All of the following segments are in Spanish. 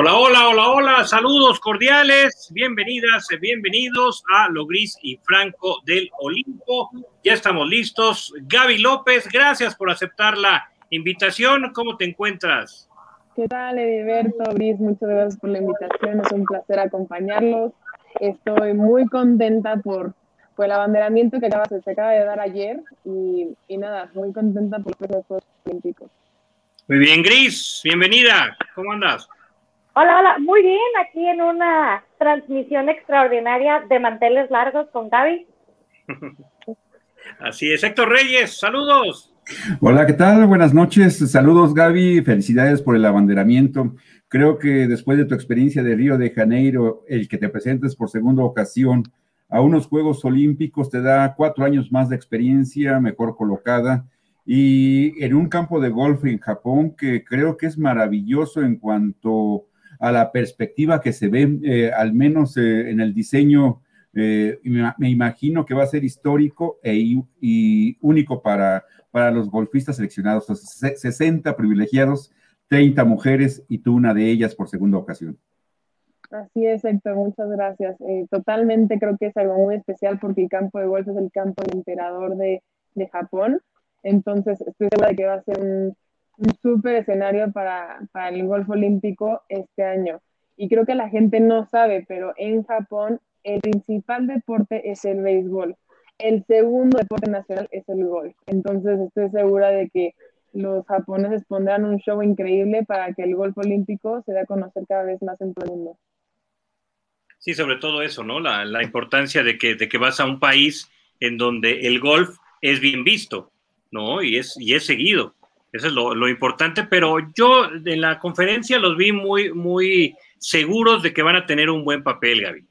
Hola, hola, hola, hola, saludos cordiales, bienvenidas, bienvenidos a Lo Gris y Franco del Olimpo. Ya estamos listos. Gaby López, gracias por aceptar la invitación. ¿Cómo te encuentras? ¿Qué tal, Ediberto? Gris, muchas gracias por la invitación. Es un placer acompañarlos. Estoy muy contenta por, por el abanderamiento que acaba, se acaba de dar ayer y, y nada, muy contenta por los Juegos Olímpicos. Muy bien, Gris, bienvenida. ¿Cómo andas? Hola, hola, muy bien, aquí en una transmisión extraordinaria de manteles largos con Gaby. Así es, Héctor Reyes, saludos. Hola, ¿qué tal? Buenas noches, saludos Gaby, felicidades por el abanderamiento. Creo que después de tu experiencia de Río de Janeiro, el que te presentes por segunda ocasión a unos Juegos Olímpicos te da cuatro años más de experiencia, mejor colocada, y en un campo de golf en Japón que creo que es maravilloso en cuanto a la perspectiva que se ve, eh, al menos eh, en el diseño, eh, me, imagino que va a ser histórico e, y único para, para los golfistas seleccionados. 60 privilegiados, 30 mujeres y tú una de ellas por segunda ocasión. Así es, Héctor, muchas gracias. totalmente creo que es algo muy especial porque el campo de golf es el campo del emperador de, de Japón. Entonces, estoy segura de que va a ser un súper escenario para, para el golf olímpico este año. Y creo que la gente no sabe, pero en Japón el principal deporte es el béisbol. El segundo deporte nacional es el golf. Entonces estoy segura de que los japoneses pondrán un show increíble para que el golf olímpico se dé a conocer cada vez más en todo el mundo. Sí, sobre todo eso, ¿no? La, la importancia de que, de que vas a un país en donde el golf es bien visto, ¿no? Y es, y es seguido. Eso es lo, importante, pero yo en la conferencia los vi muy, muy seguros de que van a tener un buen papel, Gaby.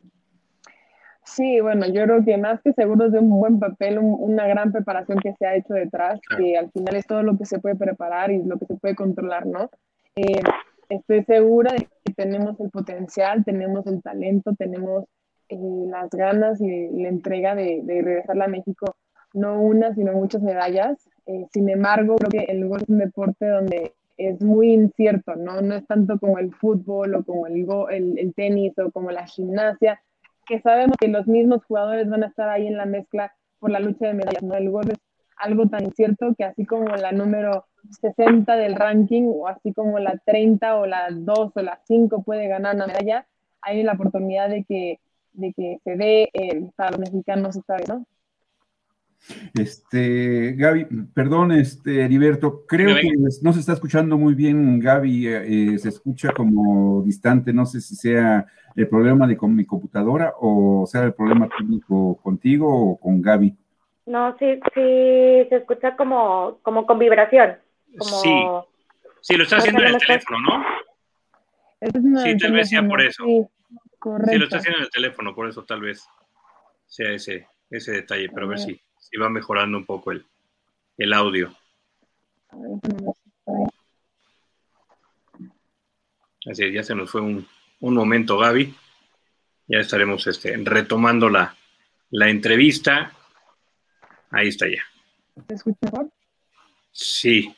Sí, bueno, yo creo que más que seguros de un buen papel, una gran preparación que se ha hecho detrás, que al final es todo lo que se puede preparar y lo que se puede controlar, ¿no? Eh, estoy segura de que tenemos el potencial, tenemos el talento, tenemos eh, las ganas y la entrega de, de regresar a México, no una, sino muchas medallas. Eh, sin embargo, creo que el golf es un deporte donde es muy incierto, ¿no? No es tanto como el fútbol o como el, el, el, tenis o como la gimnasia, que sabemos que los mismos jugadores van a estar ahí en la mezcla por la lucha de medallas, ¿no? El golf es algo tan incierto que así como la número 60 del ranking o así como la 30 o la 2 o la 5 puede ganar una medalla, hay la oportunidad de que, de que se dé eh, para los mexicanos esta ¿no? Este, Gaby, perdón, este, Heriberto, creo que no se está escuchando muy bien, Gaby, eh, se escucha como distante, no sé si sea el problema de con mi computadora o sea el problema técnico contigo o con Gaby. No, sí, sí, se escucha como, como con vibración. Sí, sí, lo está haciendo en el teléfono, ¿no? Sí, tal vez sea por eso. Sí, sí, lo está haciendo en el teléfono, por eso tal vez sea ese, ese detalle, pero a ver si si va mejorando un poco el, el audio. Así ya se nos fue un, un momento, Gaby. Ya estaremos este, retomando la, la entrevista. Ahí está ya. ¿Te escuchas mejor? Sí.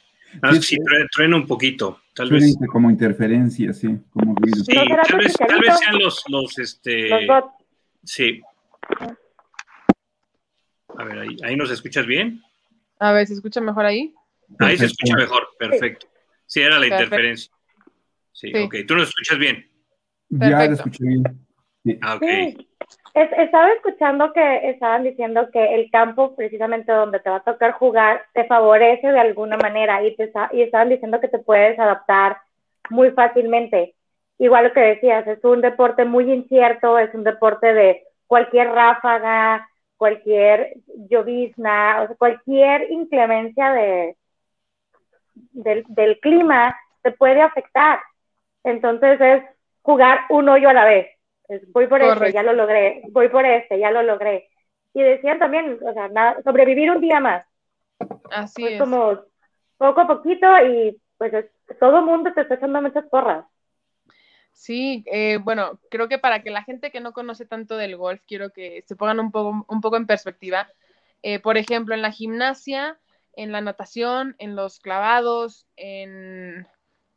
sí, truena un poquito. Tal vez. Como interferencia, sí. Como Sí, tal vez, tal vez sean los, los, este. Los Sí. A ver, ahí, ahí nos escuchas bien. A ver, ¿se escucha mejor ahí? Ahí se escucha mejor, perfecto. Sí, era la interferencia. Sí, ok. ¿Tú nos escuchas bien? Ya lo escuché bien. Ah, ok. estaba escuchando que estaban diciendo que el campo, precisamente donde te va a tocar jugar, te favorece de alguna manera y, te, y estaban diciendo que te puedes adaptar muy fácilmente. Igual lo que decías, es un deporte muy incierto, es un deporte de cualquier ráfaga, cualquier llovizna, o sea, cualquier inclemencia de, del, clima te puede afectar. Entonces es jugar un hoyo a la vez. voy por este, ya lo logré, voy por este, ya lo logré. Y decían también, o sea, sobrevivir un día más. Así pues es. Como poco a poquito y pues todo el mundo te está echando muchas porras. Sí, eh, bueno, creo que para que la gente que no conoce tanto del golf, quiero que se pongan un poco, un poco en perspectiva. Eh, por ejemplo, en la gimnasia, en la natación, en los clavados, en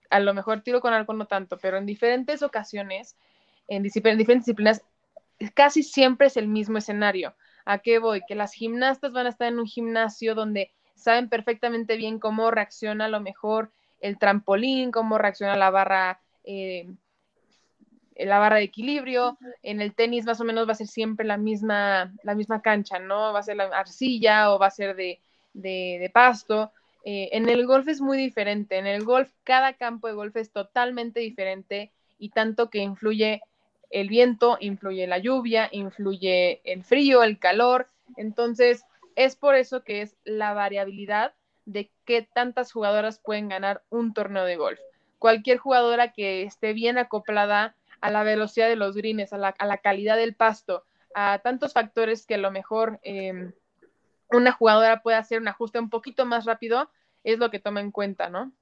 a lo mejor tiro con arco no tanto, pero en diferentes ocasiones, en, en diferentes disciplinas, casi siempre es el mismo escenario. ¿A qué voy? Que las gimnastas van a estar en un gimnasio donde saben perfectamente bien cómo reacciona a lo mejor el trampolín, cómo reacciona la barra, eh, la barra de equilibrio. En el tenis más o menos va a ser siempre la misma, la misma cancha, ¿no? Va a ser la arcilla o va a ser de, de, pasto. Eh, en el golf es muy diferente. En el golf, cada campo de golf es totalmente diferente y tanto que influye el viento, influye la lluvia, influye el frío, el calor. Entonces, es por eso que es la variabilidad de qué tantas jugadoras pueden ganar un torneo de golf. Cualquier jugadora que esté bien acoplada a la velocidad de los greens, a la, calidad del pasto, a tantos factores que a lo mejor em, una jugadora puede hacer un ajuste un poquito más rápido, es lo que toma en cuenta, ¿no?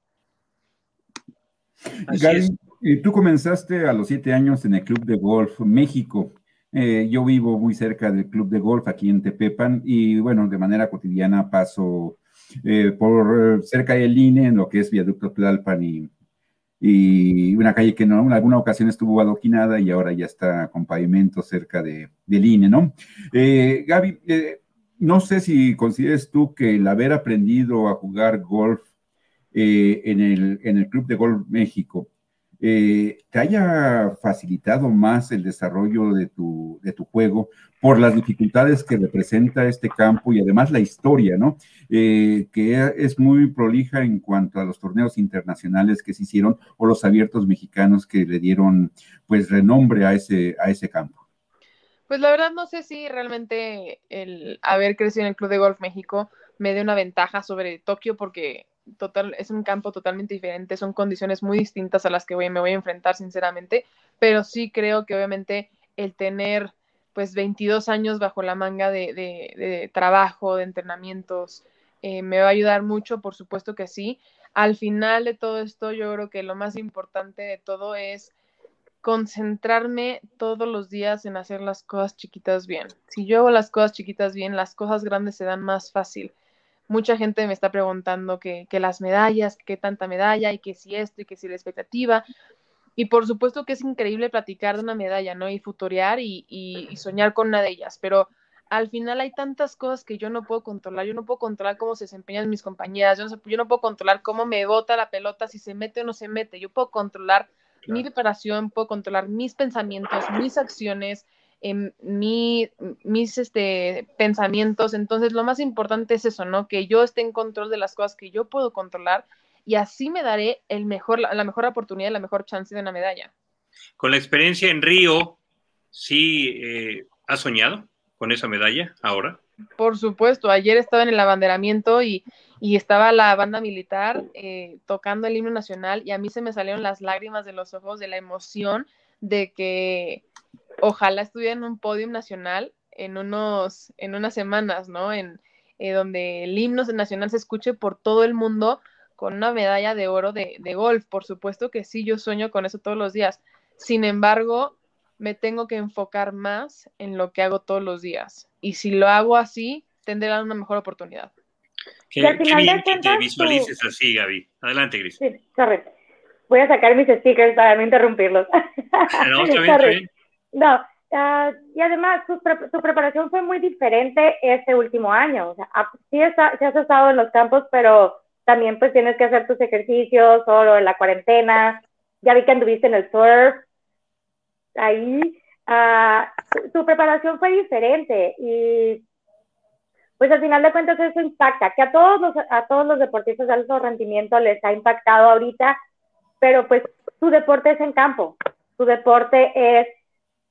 Gary, tú comenzaste a los siete años en el Club de Golf México. Eh, yo vivo muy cerca del Club de Golf aquí en Tepepan y bueno, de manera cotidiana paso eh, por eh, cerca del INE, en lo que es Viaducto Tlalpan y, y una calle que no, en alguna ocasión estuvo adoquinada y ahora ya está con pavimento cerca de, del INE, ¿no? Gaby, no sé si consideres tú que el haber aprendido a jugar golf en, el, en el Club de Golf México eh, te haya facilitado más el desarrollo de tu, de tu juego por las dificultades que representa este campo y además la historia, ¿no? Eh, que es muy prolija en cuanto a los torneos internacionales que se hicieron o los abiertos mexicanos que le dieron pues renombre a ese, a ese campo. Pues la verdad no sé si realmente el haber crecido en el Club de Golf México me dé una ventaja sobre Tokio porque total, es un campo totalmente diferente, son condiciones muy distintas a las que voy, me voy a enfrentar, sinceramente, pero sí creo que obviamente el tener pues 22 años bajo la manga de, trabajo, de entrenamientos, eh, me va a ayudar mucho, por supuesto que sí. Al final de todo esto, yo creo que lo más importante de todo es concentrarme todos los días en hacer las cosas chiquitas bien. Si yo hago las cosas chiquitas bien, las cosas grandes se dan más fácil mucha gente me está preguntando que, las medallas, qué tanta medalla y que si esto y que si la expectativa. Y por supuesto que es increíble platicar de una medalla, ¿no? Y futurear y, soñar con una de ellas, pero al final hay tantas cosas que yo no puedo controlar. Yo no puedo controlar cómo se desempeñan mis compañeras, yo no, yo no puedo controlar cómo me bota la pelota, si se mete o no se mete. Yo puedo controlar mi preparación, puedo controlar mis pensamientos, mis acciones, en mis este, pensamientos. Entonces, lo más importante es eso, ¿no? Que yo esté en control de las cosas que yo puedo controlar y así me daré el mejor, la mejor oportunidad, la mejor chance de una medalla. Con la experiencia en Río, ¿sí eh, has soñado con esa medalla ahora? Por supuesto, ayer estaba en el abanderamiento y, estaba la banda militar eh, tocando el himno nacional y a mí se me salieron las lágrimas de los ojos de la emoción de que ojalá estuviera en un podium nacional en unos, en unas semanas, ¿no? En eh, donde el himno nacional se escuche por todo el mundo con una medalla de oro de, de golf. Por supuesto que sí, yo sueño con eso todos los días. Sin embargo, me tengo que enfocar más en lo que hago todos los días. Y si lo hago así, tendré una mejor oportunidad. Qué, bien que te visualices así, Gaby. Adelante, Gris. Sí, correcto. Voy a sacar mis stickers para no interrumpirlos. No, está bien, no, ah, y además su, preparación fue muy diferente este último año. O sea, sí, está, has estado en los campos, pero también pues tienes que hacer tus ejercicios solo en la cuarentena. Ya vi que anduviste en el surf. Ahí, ah, su, preparación fue diferente y pues al final de cuentas eso impacta, que a todos los, a todos los deportistas de alto rendimiento les ha impactado ahorita, pero pues su deporte es en campo, su deporte es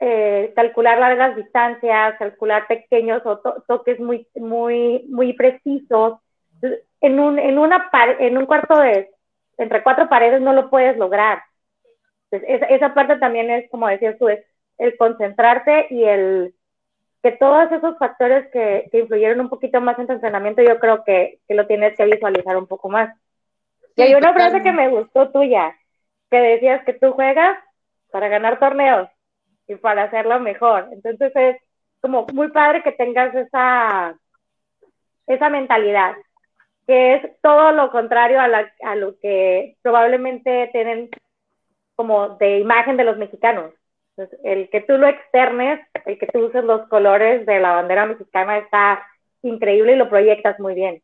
eh, calcular las distancias, calcular pequeños o toques muy, muy, muy precisos. En un, en, una en un cuarto de entre cuatro paredes no lo puedes lograr. esa, esa, parte también es, como decías tú, es el concentrarte y el que todos esos factores que, que influyeron un poquito más en tu entrenamiento, yo creo que, que lo tienes que visualizar un poco más. y hay una frase que me gustó tuya, que decías que tú juegas para ganar torneos y para hacerlo mejor. Entonces es como muy padre que tengas esa, esa mentalidad, que es todo lo contrario a, la, a lo que probablemente tienen como de imagen de los mexicanos. el que tú lo externes, el que tú uses los colores de la bandera mexicana está increíble y lo proyectas muy bien.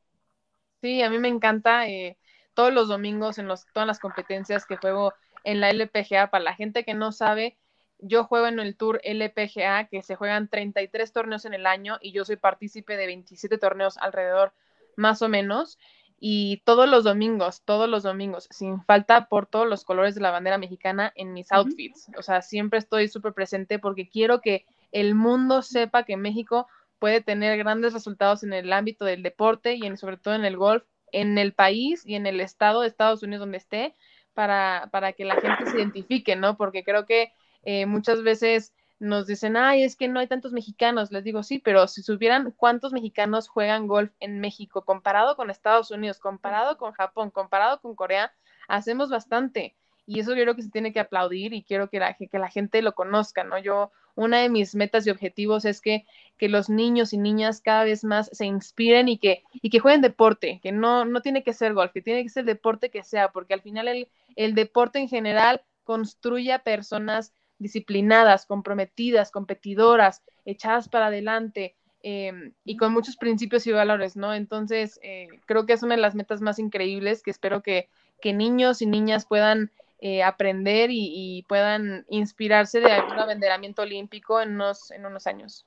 Sí, a mí me encanta eh, todos los domingos en los, todas las competencias que juego en la LPGA. Para la gente que no sabe, yo juego en el Tour LPGA, que se juegan 33 torneos en el año y yo soy partícipe de 27 torneos alrededor, más o menos. Y todos los domingos, todos los domingos, sin falta por todos los colores de la bandera mexicana en mis outfits. O sea, siempre estoy súper presente porque quiero que el mundo sepa que México puede tener grandes resultados en el ámbito del deporte y en, sobre todo en el golf, en el país y en el estado de Estados Unidos donde esté, para, para que la gente se identifique, ¿no? Porque creo que eh, muchas veces nos dicen, ay, es que no hay tantos mexicanos. Les digo, sí, pero si supieran cuántos mexicanos juegan golf en México, comparado con Estados Unidos, comparado con Japón, comparado con Corea, hacemos bastante. Y eso yo creo que se tiene que aplaudir y quiero que la, que la gente lo conozca, ¿no? Yo una de mis metas y objetivos es que, que los niños y niñas cada vez más se inspiren y que, y que jueguen deporte, que no, no tiene que ser golf, que tiene que ser deporte que sea, porque al final el, el deporte en general construye a personas disciplinadas, comprometidas, competidoras, echadas para adelante em, y con muchos principios y valores, ¿no? Entonces, eh, creo que es una de las metas más increíbles que espero que, que niños y niñas puedan eh, aprender y, puedan inspirarse de algún abanderamiento olímpico en unos, en unos años.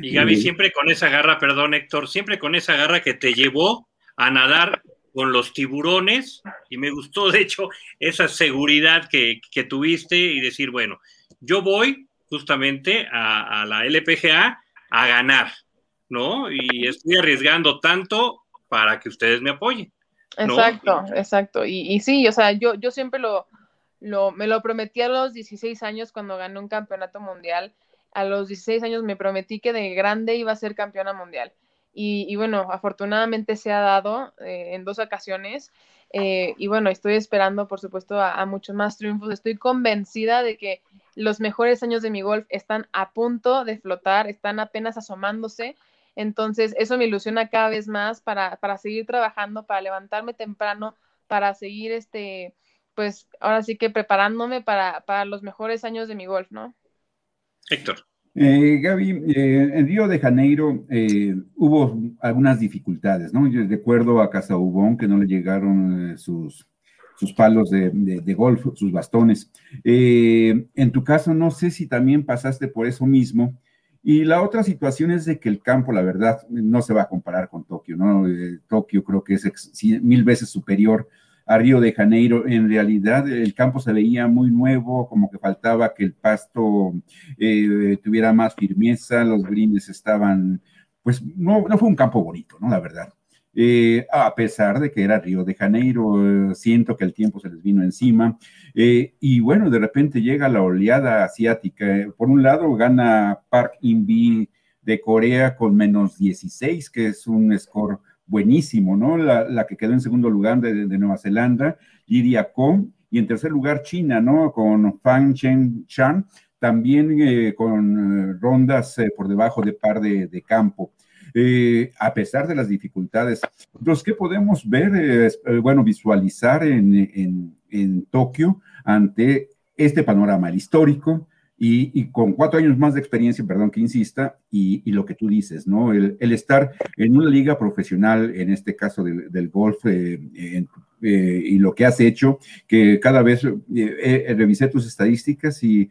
Y Gaby, siempre con esa garra, perdón Héctor, siempre con esa garra que te llevó a nadar con los tiburones y me gustó de hecho esa seguridad que, tuviste y decir, bueno, yo voy justamente a, la LPGA a ganar, ¿no? Y estoy arriesgando tanto para que ustedes me apoyen. Exacto, exacto. Y, y, sí, o sea, yo, yo siempre lo, lo, me lo prometí a los 16 años cuando gané un campeonato mundial. A los 16 años me prometí que de grande iba a ser campeona mundial. Y, bueno, afortunadamente se ha dado eh, en dos ocasiones. Eh, y bueno, estoy esperando, por supuesto, a, muchos más triunfos. Estoy convencida de que los mejores años de mi golf están a punto de flotar, están apenas asomándose. Entonces, eso me ilusiona cada vez más para, para seguir trabajando, para levantarme temprano, para seguir este, pues ahora sí que preparándome para, los mejores años de mi golf, ¿no? Héctor. Eh, Gaby, eh, en Río de Janeiro eh, hubo algunas dificultades, ¿no? Yo recuerdo a Casaubón que no le llegaron sus, sus palos de, de, golf, sus bastones. en tu caso, no sé si también pasaste por eso mismo. Y la otra situación es de que el campo, la verdad, no se va a comparar con Tokio, ¿no? Tokio creo que es mil veces superior a Río de Janeiro. En realidad el campo se veía muy nuevo, como que faltaba que el pasto eh, tuviera más firmeza, los greens estaban, pues no, no fue un campo bonito, ¿no? La verdad. Eh, a pesar de que era Río de Janeiro, eh, siento que el tiempo se les vino encima. y bueno, de repente llega la oleada asiática. Por un lado, gana Park In de Corea con menos 16, que es un score buenísimo, ¿no? La, que quedó en segundo lugar de, Nueva Zelanda, Lidia Kong, y en tercer lugar China, ¿no? Con Fang Chen Chan, también eh, con eh, rondas eh, por debajo de par de, campo. a pesar de las dificultades, los que podemos ver, bueno, visualizar en, en Tokio ante este panorama histórico, y, con cuatro años más de experiencia, perdón que insista, y, lo que tú dices, ¿no? El, estar en una liga profesional, en este caso del, golf, eh, eh, y lo que has hecho, que cada vez eh, revisé tus estadísticas y,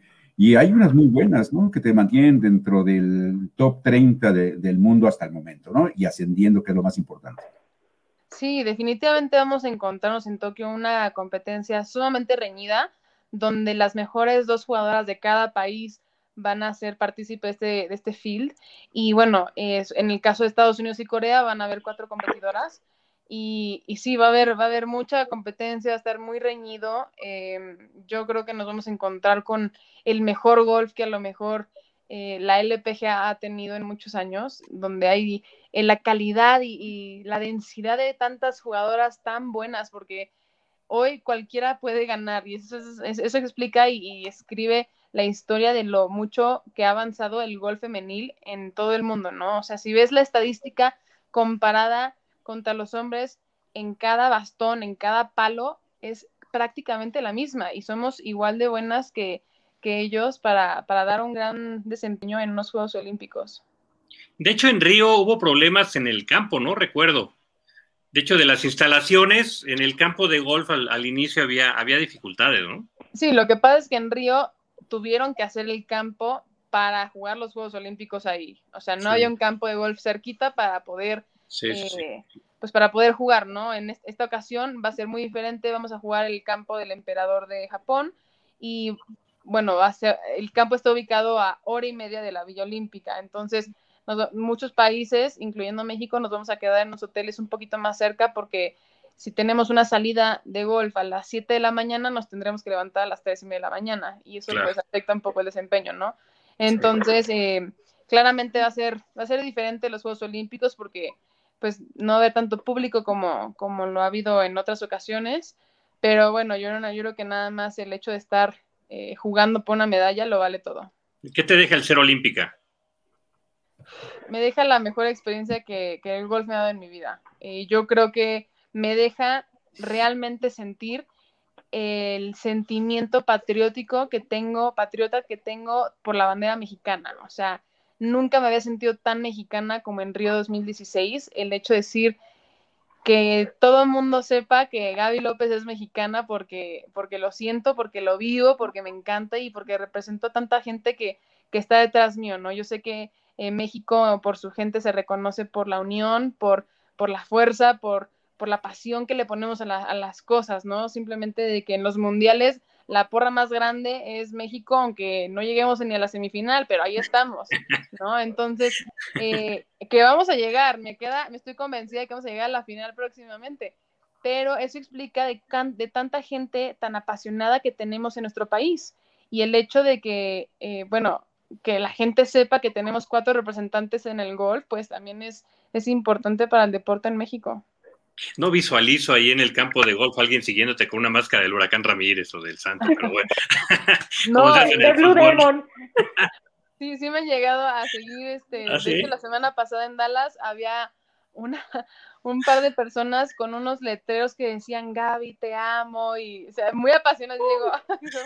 hay unas muy buenas, ¿no? Que te mantienen dentro del top 30 del mundo hasta el momento, ¿no? Y ascendiendo, que es lo más importante. Sí, definitivamente vamos a encontrarnos en Tokio una competencia sumamente reñida donde las mejores dos jugadoras de cada país van a ser partícipes de, este field. Y bueno, en el caso de Estados Unidos y Corea van a haber cuatro competidoras. Y, y sí, va a haber, va a haber mucha competencia, va a estar muy reñido. Em, yo creo que nos vamos a encontrar con el mejor golf que a lo mejor eh, la LPGA ha tenido en muchos años, donde hay eh, la calidad y, la densidad de tantas jugadoras tan buenas, porque hoy cualquiera puede ganar y eso, eso explica y, escribe la historia de lo mucho que ha avanzado el golf femenil en todo el mundo, ¿no? O sea, si ves la estadística comparada contra los hombres, en cada bastón, en cada palo, es prácticamente la misma y somos igual de buenas que, ellos para, para dar un gran desempeño en unos Juegos Olímpicos. De hecho, en Río hubo problemas en el campo, ¿no? Recuerdo. De hecho, de las instalaciones, en el campo de golf al, inicio había, había dificultades, ¿no? Sí, lo que pasa es que en Río tuvieron que hacer el campo para jugar los Juegos Olímpicos ahí. O sea, no había un campo de golf cerquita para poder eh, pues para poder jugar, ¿no? En esta ocasión va a ser muy diferente, vamos a jugar el campo del emperador de Japón y bueno, va a ser, el campo está ubicado a hora y media de la Villa Olímpica, entonces muchos países, incluyendo México, nos vamos a quedar en los hoteles un poquito más cerca porque si tenemos una salida de golf a las 7 de la mañana, nos tendremos que levantar a las 3 y media de la mañana y eso pues afecta un poco el desempeño, ¿no? Entonces, eh, claramente va a ser, va a ser diferente los Juegos Olímpicos porque pues no ve tanto público como, como lo ha habido en otras ocasiones, pero bueno, yo, no, yo creo que nada más el hecho de estar eh, jugando por una medalla lo vale todo. ¿Qué te deja el ser olímpica? Me deja la mejor experiencia que, el golf me ha dado en mi vida. Eh, yo creo que me deja realmente sentir el sentimiento patriótico que tengo, patriota que tengo por la bandera mexicana. O sea, nunca me había sentido tan mexicana como en Río 2016. El hecho de decir que todo el mundo sepa que Gaby López es mexicana porque, porque lo siento, porque lo vivo, porque me encanta y porque representó a tanta gente que, está detrás mío, ¿no? Yo sé que México por su gente se reconoce por la unión, por, por la fuerza, por, por la pasión que le ponemos a, a las cosas, ¿no? Simplemente de que en los mundiales la porra más grande es México, aunque no lleguemos ni a la semifinal, pero ahí estamos, ¿no? Entonces, eh, que vamos a llegar, me queda, me estoy convencida de que vamos a llegar a la final próximamente, pero eso explica de, de tanta gente tan apasionada que tenemos en nuestro país y el hecho de que, eh, bueno, que la gente sepa que tenemos cuatro representantes en el golf, pues también es, es importante para el deporte en México. No visualizo ahí en el campo de golf alguien siguiéndote con una máscara del huracán Ramírez o del Santo, pero bueno. no, de Blue Demon. Sí, sí me han llegado a seguir, este, ¿Ah, hecho la semana pasada en Dallas había una, un par de personas con unos letreros que decían Gaby, te amo, y o sea, muy apasionados, digo,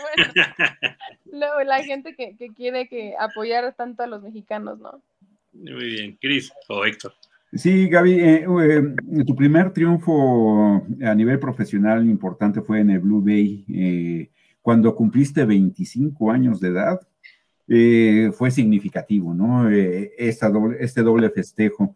bueno, la gente que, que quiere que apoyar tanto a los mexicanos, ¿no? Muy bien, Cris o Héctor. Sí, Gaby, eh, eh, tu primer triunfo a nivel profesional importante fue en el Blue Bay, eh, cuando cumpliste 25 años de edad. fue significativo, ¿no? este doble festejo.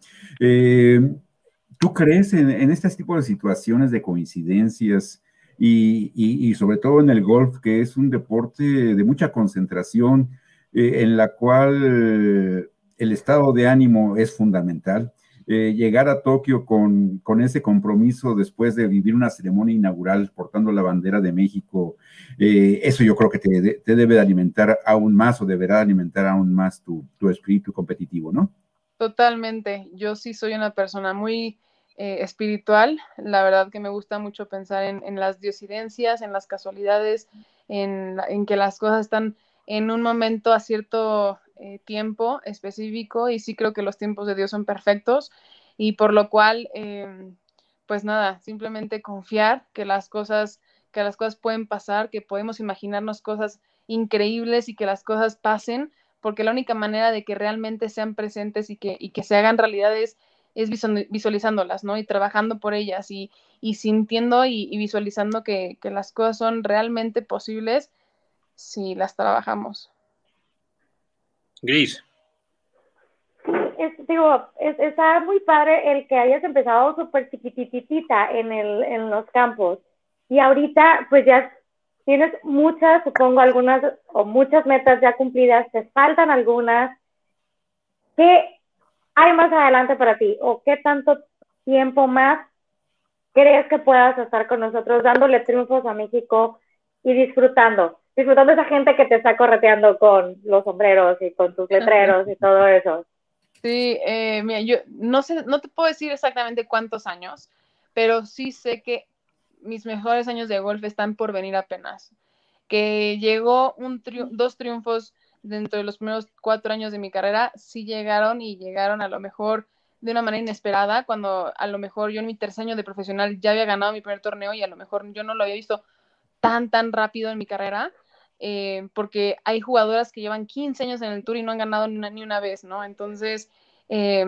¿Tú crees en, este tipo de situaciones de coincidencias y, sobre todo en el golf, que es un deporte de mucha concentración, en la cual el estado de ánimo es fundamental? Eh, llegar a Tokio con, ese compromiso después de vivir una ceremonia inaugural portando la bandera de México, eh, eso yo creo que te, debe de alimentar aún más o deberá alimentar aún más tu, espíritu competitivo, ¿no? Totalmente. Yo sí soy una persona muy eh, espiritual. La verdad que me gusta mucho pensar en, las diosidencias, en las casualidades, en, en que las cosas están en un momento a cierto eh, tiempo específico y sí creo que los tiempos de Dios son perfectos y por lo cual, em, pues nada, simplemente confiar que las cosas, que las cosas pueden pasar, que podemos imaginarnos cosas increíbles y que las cosas pasen, porque la única manera de que realmente sean presentes y que, y que se hagan realidades es visualizándolas, ¿no? Y trabajando por ellas y, y sintiendo y, visualizando que, que, las cosas son realmente posibles si las trabajamos. Gris. Es, digo, está muy padre el que hayas empezado súper chiquititita en, el, en los campos y ahorita pues ya tienes muchas, supongo algunas o muchas metas ya cumplidas, te faltan algunas. ¿Qué hay más adelante para ti o qué tanto tiempo más crees que puedas estar con nosotros dándole triunfos a México y disfrutando? disfrutando esa gente que te está correteando con los sombreros y con tus letreros y todo eso. Sí, eh, mira, yo no sé, no te puedo decir exactamente cuántos años, pero sí sé que mis mejores años de golf están por venir apenas. Que llegó un dos triunfos dentro de los primeros cuatro años de mi carrera, sí llegaron y llegaron a lo mejor de una manera inesperada, cuando a lo mejor yo en mi tercer año de profesional ya había ganado mi primer torneo y a lo mejor yo no lo había visto tan, tan rápido en mi carrera, eh, porque hay jugadoras que llevan 15 años en el tour y no han ganado ni una, ni una vez, ¿no? Entonces, eh,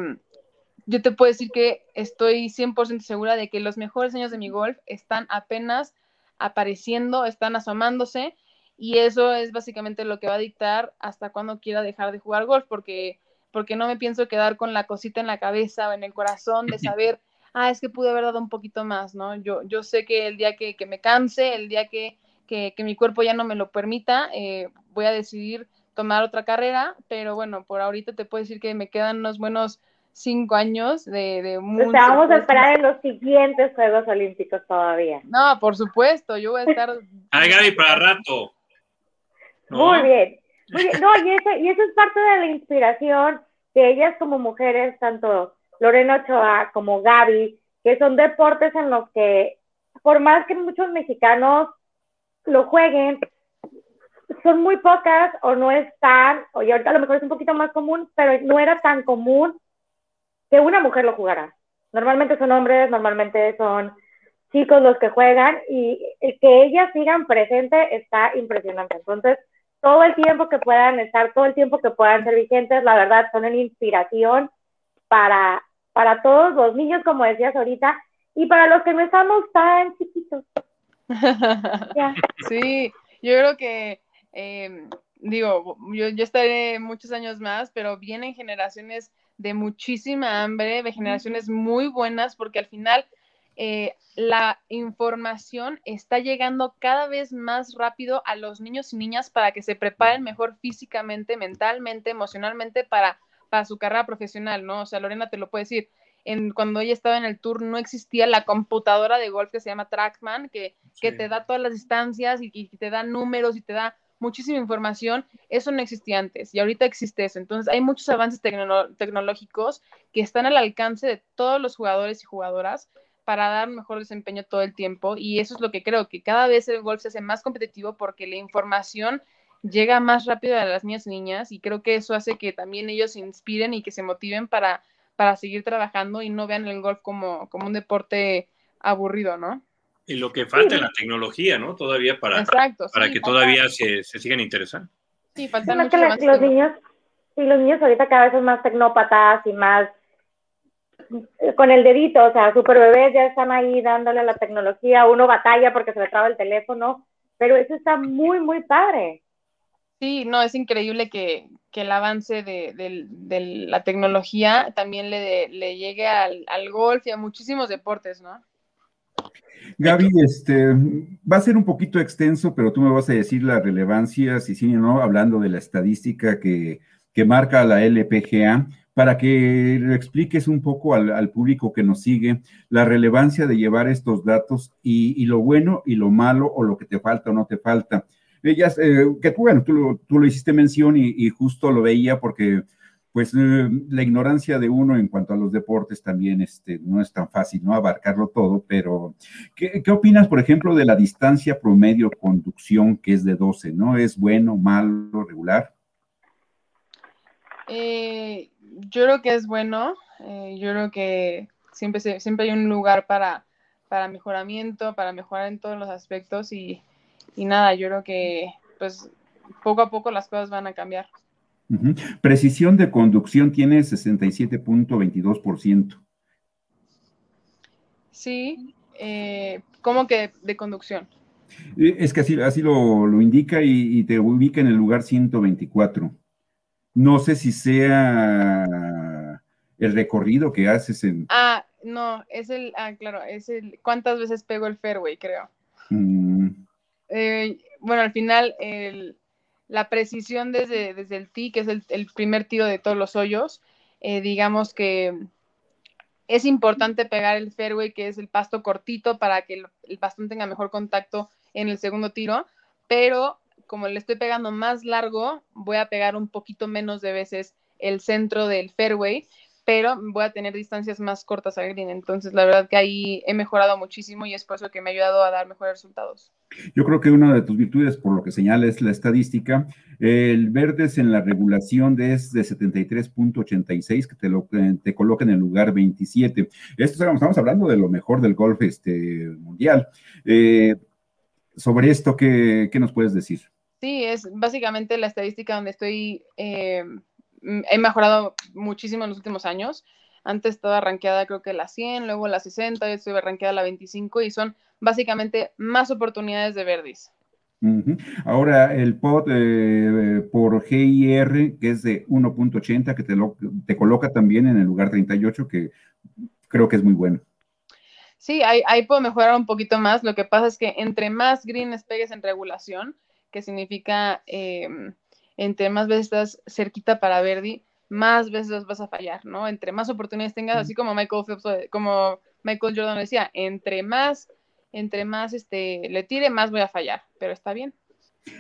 yo te puedo decir que estoy 100% segura de que los mejores años de mi golf están apenas apareciendo, están asomándose y eso es básicamente lo que va a dictar hasta cuando quiera dejar de jugar golf, porque, porque no me pienso quedar con la cosita en la cabeza o en el corazón de saber, ah, es que pude haber dado un poquito más, ¿no? Yo, yo sé que el día que, que me canse, el día que, que, que, mi cuerpo ya no me lo permita, eh, voy a decidir tomar otra carrera, pero bueno, por ahorita te puedo decir que me quedan unos buenos cinco años de, de O sea, vamos a esperar en los siguientes Juegos Olímpicos todavía. No, por supuesto, yo voy a estar... Ay, Gaby, para rato. Muy bien. No, y eso, y eso es parte de la inspiración de ellas como mujeres, tanto Lorena Ochoa como Gaby, que son deportes en los que, por más que muchos mexicanos lo jueguen, son muy pocas o no es tan, o y ahorita a lo mejor es un poquito más común, pero no era tan común que una mujer lo jugara. Normalmente son hombres, normalmente son chicos los que juegan y el que ellas sigan presente está impresionante. Entonces, todo el tiempo que puedan estar, todo el tiempo que puedan ser vigentes, la verdad, son una inspiración para, para todos los niños, como decías ahorita, y para los que no estamos tan chiquitos. Sí, yo creo que, eh, digo, yo, yo estaré muchos años más, pero vienen generaciones de muchísima hambre, de generaciones muy buenas, porque al final eh, la información está llegando cada vez más rápido a los niños y niñas para que se preparen mejor físicamente, mentalmente, emocionalmente para, para su carrera profesional, ¿no? O sea, Lorena te lo puede decir. En, cuando ella estaba en el tour no existía la computadora de golf que se llama Trackman, que, que te da todas las distancias y, y, te da números y te da muchísima información. Eso no existía antes y ahorita existe eso. Entonces hay muchos avances tecno tecnológicos que están al alcance de todos los jugadores y jugadoras para dar mejor desempeño todo el tiempo y eso es lo que creo, que cada vez el golf se hace más competitivo porque la información llega más rápido a las niñas y niñas y creo que eso hace que también ellos se inspiren y que se motiven para, para seguir trabajando y no vean el golf como, como un deporte aburrido, ¿no? Y lo que falta sí. en la tecnología, ¿no? Todavía para, Exacto, para sí, que falta. todavía se, se, sigan interesando. Sí, faltan mucho que la, los niños, sí, los niños ahorita cada vez son más tecnópatas y más con el dedito, o sea, super bebés ya están ahí dándole a la tecnología, uno batalla porque se le traba el teléfono, pero eso está muy, muy padre. Sí, no, es increíble que, que el avance de, de, de, la tecnología también le, le llegue al, al, golf y a muchísimos deportes, ¿no? Gaby, este, va a ser un poquito extenso, pero tú me vas a decir la relevancia, si sí o no, hablando de la estadística que, que marca la LPGA para que le expliques un poco al, al, público que nos sigue la relevancia de llevar estos datos y, y, lo bueno y lo malo o lo que te falta o no te falta. Ellas, eh, que tú, bueno, tú, lo, tú lo hiciste mención y, y, justo lo veía porque pues eh, la ignorancia de uno en cuanto a los deportes también este, no es tan fácil, ¿no? Abarcarlo todo, pero ¿qué, ¿qué, opinas, por ejemplo, de la distancia promedio conducción que es de 12, ¿no? ¿Es bueno, malo, regular? Eh, yo creo que es bueno, eh, yo creo que siempre, siempre hay un lugar para, para mejoramiento, para mejorar en todos los aspectos y, y nada, yo creo que pues poco a poco las cosas van a cambiar. Uh -huh. Precisión de conducción tiene 67.22%. Sí, eh, ¿cómo que de conducción? Es que así, así lo, lo indica y, y, te ubica en el lugar 124. No sé si sea el recorrido que haces en... Ah, no, es el, ah, claro, es el, ¿cuántas veces pego el fairway, creo? Mm. Eh, bueno, al final, el, la precisión desde, desde el tee, que es el, el, primer tiro de todos los hoyos, eh, digamos que es importante pegar el fairway, que es el pasto cortito, para que el, el bastón tenga mejor contacto en el segundo tiro, pero como le estoy pegando más largo, voy a pegar un poquito menos de veces el centro del fairway, pero voy a tener distancias más cortas a green. Entonces, la verdad que ahí he mejorado muchísimo y es por eso que me ha ayudado a dar mejores resultados. Yo creo que una de tus virtudes, por lo que señala, es la estadística. El Verdes en la regulación de es de 73.86, que te, lo, te coloca en el lugar 27. Esto estamos hablando de lo mejor del golf este, mundial. Eh, sobre esto, ¿qué, ¿qué, nos puedes decir? Sí, es básicamente la estadística donde estoy, eh, he mejorado muchísimo en los últimos años. Antes estaba rankeada creo que la 100, luego la 60, y estoy rankeada la 25 y son básicamente más oportunidades de Verdis. Ahora, el pod eh, por GIR, que es de 1.80, que te, lo, te coloca también en el lugar 38, que creo que es muy bueno. Sí, ahí, ahí, puedo mejorar un poquito más. Lo que pasa es que entre más greens pegues en regulación, que significa em, entre más veces estás cerquita para Verdi, más veces vas a fallar, ¿no? Entre más oportunidades tengas, así como Michael como Michael Jordan decía, entre más entre más este, le tire, más voy a fallar, pero está bien.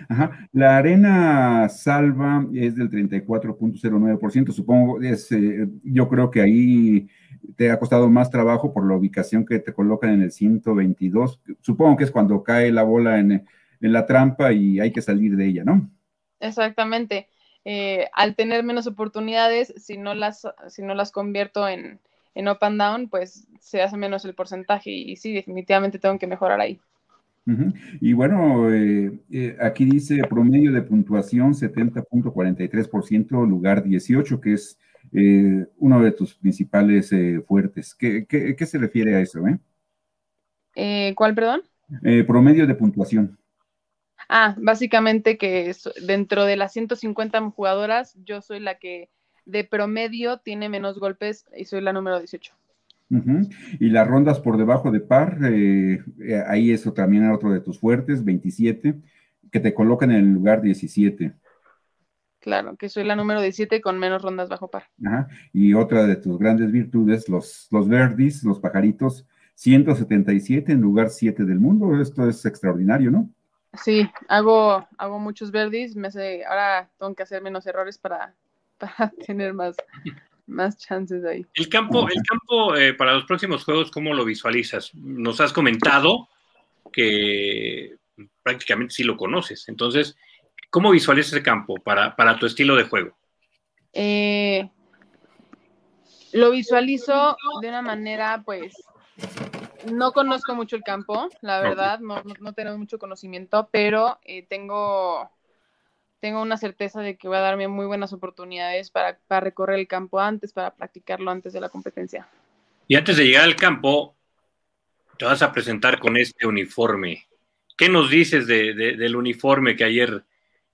Ajá. La arena salva es del 34.09%, supongo, es, eh, yo creo que ahí te ha costado más trabajo por la ubicación que te colocan en el 122, supongo que es cuando cae la bola en, la trampa y hay que salir de ella, ¿no? Exactamente. Eh, al tener menos oportunidades, si no las, si no las convierto en, en up and down, pues se hace menos el porcentaje y, sí, definitivamente tengo que mejorar ahí. Y bueno, eh, eh, aquí dice promedio de puntuación 70.43%, lugar 18, que es eh, uno de tus principales fuertes. ¿Qué, ¿Qué, se refiere a eso? ¿Cuál, perdón? promedio de puntuación. Ah, básicamente que dentro de las 150 jugadoras, yo soy la que de promedio tiene menos golpes y soy la número 18. Y las rondas por debajo de par, eh, eh, ahí eso también es otro de tus fuertes, 27, que te colocan en el lugar 17. Claro, que soy la número 17 con menos rondas bajo par. Ajá. Y otra de tus grandes virtudes, los, los verdis, los pajaritos, 177 en lugar 7 del mundo. Esto es extraordinario, ¿no? Sí, hago, hago muchos verdis, me sé, ahora tengo que hacer menos errores para para tener más, más chances ahí. El campo, el campo eh, para los próximos juegos, ¿cómo lo visualizas? Nos has comentado que prácticamente sí lo conoces. Entonces, ¿cómo visualizas el campo para, tu estilo de juego? Eh, lo visualizo de una manera, pues, no conozco mucho el campo, la verdad, no, no, tengo mucho conocimiento, pero eh, tengo tengo una certeza de que va a darme muy buenas oportunidades para, recorrer el campo antes, para practicarlo antes de la competencia. Y antes de llegar al campo, te vas a presentar con este uniforme. ¿Qué nos dices del uniforme que ayer,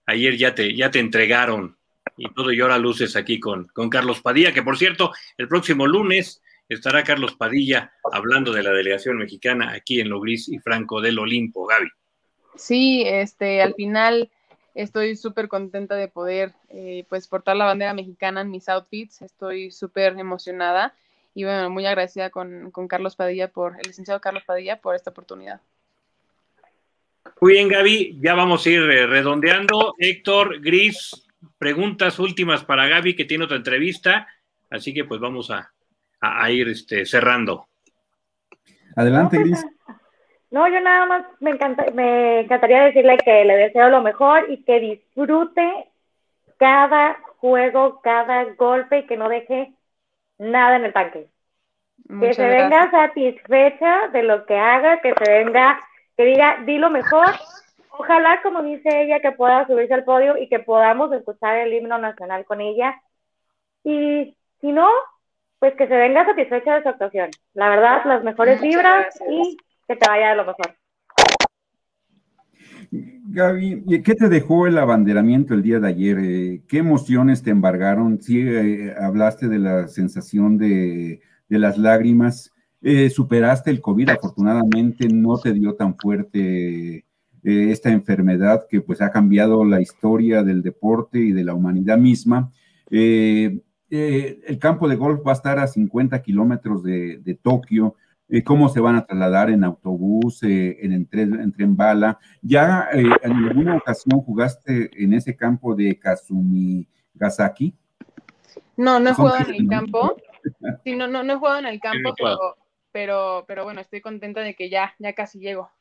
ayer ya, te, ya te entregaron? Y todo y ahora luces aquí con, con Carlos Padilla, que por cierto, el próximo lunes estará Carlos Padilla hablando de la delegación mexicana aquí en Logris y Franco del Olimpo, Gaby. Sí, este, al final Estoy súper contenta de poder eh, pues portar la bandera mexicana en mis outfits. Estoy súper emocionada y bueno, muy agradecida con, Carlos Padilla por, el licenciado Carlos Padilla por esta oportunidad. Muy bien, Gaby, ya vamos a ir eh, redondeando. Héctor, Gris, preguntas últimas para Gaby, que tiene otra entrevista, así que pues vamos a, ir este, cerrando. Adelante, Gris. No, yo nada más me, encanta, me encantaría decirle que le deseo lo mejor y que disfrute cada juego, cada golpe y que no deje nada en el tanque. que se venga satisfecha de lo que haga, que se venga, que diga, di lo mejor. Ojalá, como dice ella, que pueda subirse al podio y que podamos escuchar el himno nacional con ella. Y si no, pues que se venga satisfecha de su actuación. La verdad, las mejores vibras y que te vaya de lo mejor. Gaby, ¿qué te dejó el abanderamiento el día de ayer? Eh, ¿Qué emociones te embargaron? Sí, eh, hablaste de la sensación de, las lágrimas. Eh, superaste el COVID, afortunadamente no te dio tan fuerte esta enfermedad que pues ha cambiado la historia del deporte y de la humanidad misma. El campo de golf va a estar a 50 kilómetros de, de Tokio eh, cómo se van a trasladar en autobús, eh, en, tren, bala. ¿Ya eh, en alguna ocasión jugaste en ese campo de Kazumi Gasaki? No, no he jugado en el campo. sí, no, no, no he jugado en el campo, pero, pero, pero bueno, estoy contenta de que ya, ya casi llego.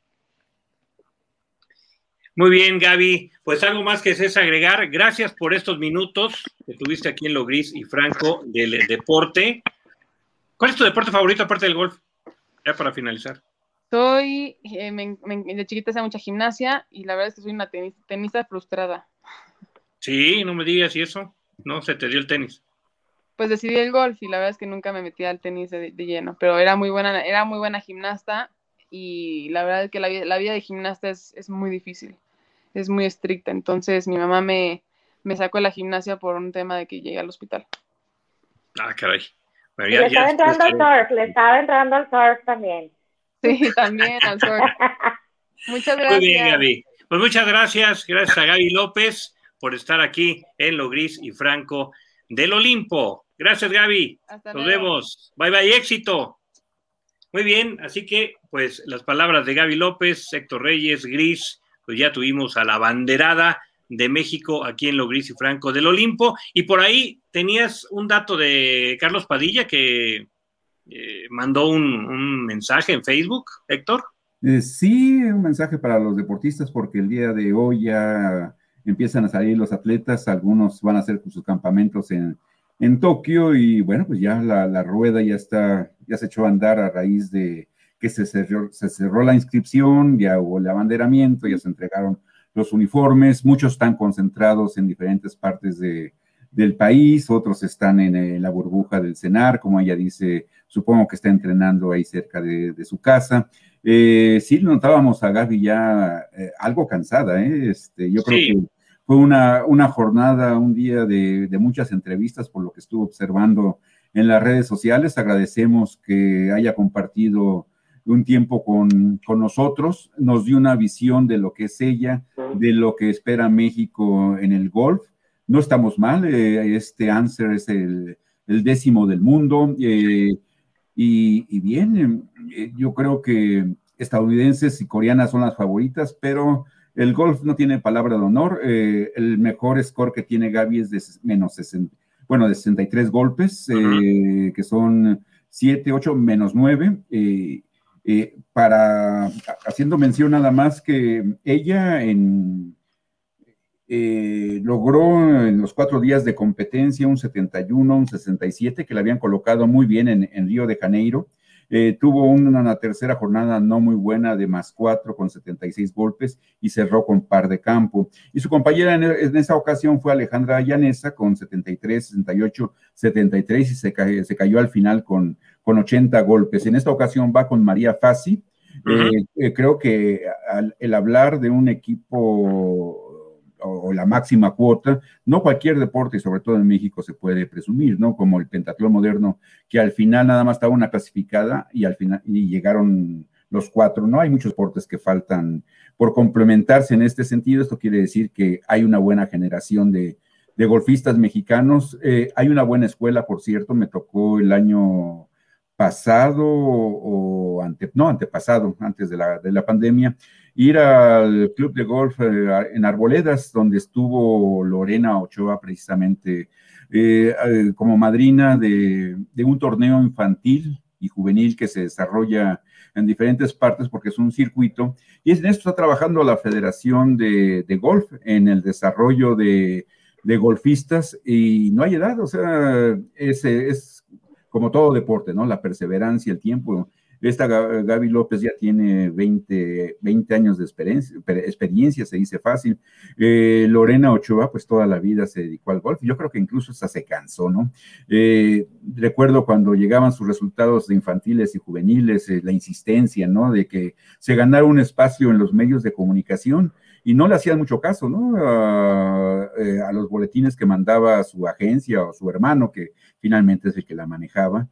Muy bien, Gaby. Pues algo más que es agregar. Gracias por estos minutos que tuviste aquí en Lo Gris y Franco del deporte. ¿Cuál es tu deporte favorito aparte del golf? Ya para finalizar. Soy, eh, de chiquita hacía mucha gimnasia y la verdad es que soy una tenista frustrada. Sí, no me digas y eso. No, se te dio el tenis. Pues decidí el golf y la verdad es que nunca me metí al tenis de, lleno, pero era muy buena, era muy buena gimnasta y la verdad es que la, la vida de gimnasta es, es, muy difícil, es muy estricta. Entonces mi mamá me, me sacó de la gimnasia por un tema de que llegué al hospital. Ah, caray. le estaba entrando al surf, le estaba entrando al surf también. Sí, también al surf. Muchas gracias. Muy bien, Gaby. Pues muchas gracias, gracias a Gaby López por estar aquí en Lo Gris y Franco del Olimpo. Gracias, Gaby. Nos vemos. Bye, bye, éxito. Muy bien, así que, pues, las palabras de Gaby López, Héctor Reyes, Gris, pues ya tuvimos a la banderada de México aquí en Lo Gris y Franco del Olimpo. Y por ahí tenías un dato de Carlos Padilla que eh, mandó un, mensaje en Facebook, Héctor. Eh, sí, un mensaje para los deportistas porque el día de hoy ya empiezan a salir los atletas, algunos van a hacer sus campamentos en, en Tokio y bueno, pues ya la, rueda ya está, ya se echó a andar a raíz de que se cerró, se cerró la inscripción, ya hubo el abanderamiento, ya se entregaron los uniformes, muchos están concentrados en diferentes partes de, del país, otros están en, la burbuja del CENAR, como ella dice, supongo que está entrenando ahí cerca de, su casa. Eh, sí, notábamos a Gaby ya eh, algo cansada, ¿eh? Este, yo creo que fue una, una jornada, un día de, muchas entrevistas por lo que estuvo observando en las redes sociales. Agradecemos que haya compartido un tiempo con, nosotros, nos dio una visión de lo que es ella, de lo que espera México en el golf. No estamos mal, eh, este answer es el, décimo del mundo. Eh, y, y, bien, eh, yo creo que estadounidenses y coreanas son las favoritas, pero el golf no tiene palabra de honor. El mejor score que tiene Gaby es de menos 60, bueno, de 63 golpes, eh, que son 7, 8 menos 9. Eh, para, haciendo mención nada más que ella en, logró en los cuatro días de competencia un 71, un 67, que le habían colocado muy bien en, Río de Janeiro. Eh, tuvo una, tercera jornada no muy buena de más cuatro con 76 golpes y cerró con par de campo. Y su compañera en, esa ocasión fue Alejandra Llanesa con 73, 68, 73 y se, se cayó al final con, con 80 golpes. En esta ocasión va con María Fassi. Eh, eh, creo que el hablar de un equipo o, la máxima cuota, no cualquier deporte, y sobre todo en México, se puede presumir, ¿no? Como el pentatlón moderno, que al final nada más estaba una clasificada y al final y llegaron los cuatro, ¿no? Hay muchos deportes que faltan por complementarse en este sentido. Esto quiere decir que hay una buena generación de, golfistas mexicanos. Eh, hay una buena escuela, por cierto, me tocó el año pasado o ante, no, antepasado, antes de la, de la pandemia, ir al club de golf eh, en Arboledas, donde estuvo Lorena Ochoa precisamente eh, eh, como madrina de, un torneo infantil y juvenil que se desarrolla en diferentes partes porque es un circuito. Y en esto está trabajando la Federación de, Golf en el desarrollo de, golfistas y no hay edad, o sea, es como todo deporte, ¿no? La perseverancia, el tiempo esta Gaby López ya tiene 20, 20 años de experiencia, experiencia, se dice fácil. Eh, Lorena Ochoa, pues toda la vida se dedicó al golf. Yo creo que incluso hasta se cansó, ¿no? Eh, recuerdo cuando llegaban sus resultados de infantiles y juveniles, eh, la insistencia, ¿no? De que se ganara un espacio en los medios de comunicación y no le hacían mucho caso, ¿no? A, a los boletines que mandaba su agencia o su hermano, que finalmente es el que la manejaba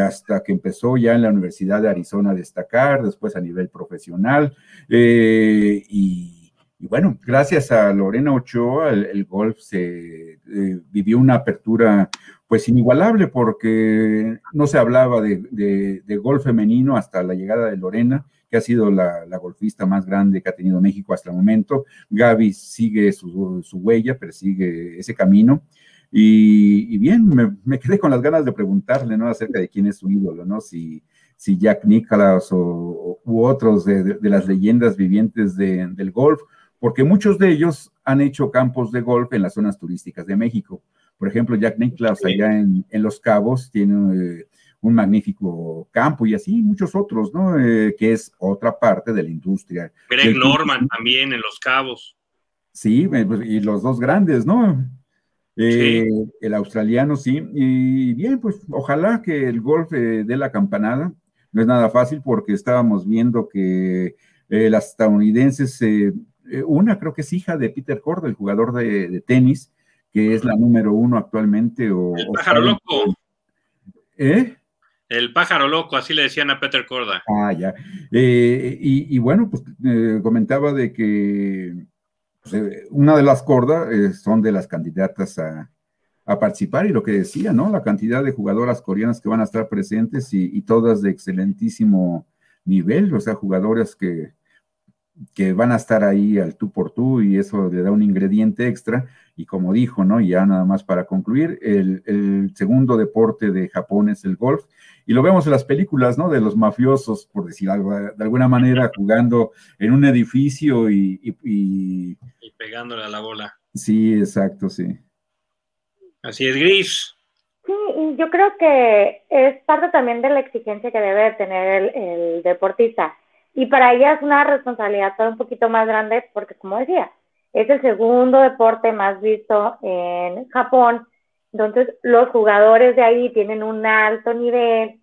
hasta que empezó ya en la Universidad de Arizona a destacar, después a nivel profesional. Eh, y, bueno, gracias a Lorena Ochoa, el, golf se eh, vivió una apertura pues inigualable porque no se hablaba de, golf femenino hasta la llegada de Lorena, que ha sido la, golfista más grande que ha tenido México hasta el momento. Gaby sigue su, su huella, persigue ese camino. Y, bien, me, quedé con las ganas de preguntarle, ¿no? Acerca de quién es su ídolo, ¿no? Si, si Jack Nicklaus o, u otros de, las leyendas vivientes del golf, porque muchos de ellos han hecho campos de golf en las zonas turísticas de México. Por ejemplo, Jack Nicklaus allá en, Los Cabos tiene eh, un magnífico campo y así muchos otros, ¿no? Eh, que es otra parte de la industria. Greg Norman también en Los Cabos. Sí, eh, pues, y los dos grandes, ¿no? El australiano, sí. Y bien, pues ojalá que el golf dé la campanada. No es nada fácil porque estábamos viendo que las estadounidenses, una creo que es hija de Peter Cord, el jugador de tenis, que es la número uno actualmente. O, el pájaro loco. ¿Eh? El pájaro loco, así le decían a Peter Corda. Ah, ya. Eh, y, bueno, pues eh, comentaba de que pues, eh, una de las cordas son de las candidatas a, participar y lo que decía, ¿no? La cantidad de jugadoras coreanas que van a estar presentes y, y todas de excelentísimo nivel, o sea, jugadoras que, que van a estar ahí al tú por tú y eso le da un ingrediente extra. Y como dijo, ¿no? Ya nada más para concluir, el, segundo deporte de Japón es el golf. Y lo vemos en las películas, ¿no? De los mafiosos, por decir algo, de alguna manera jugando en un edificio y... Y, pegándole a la bola. Sí, exacto, sí. Así es, Gris. Sí, yo creo que es parte también de la exigencia que debe tener el deportista y para ella es una responsabilidad un poquito más grande porque, como decía, es el segundo deporte más visto en Japón. Entonces, los jugadores de ahí tienen un alto nivel,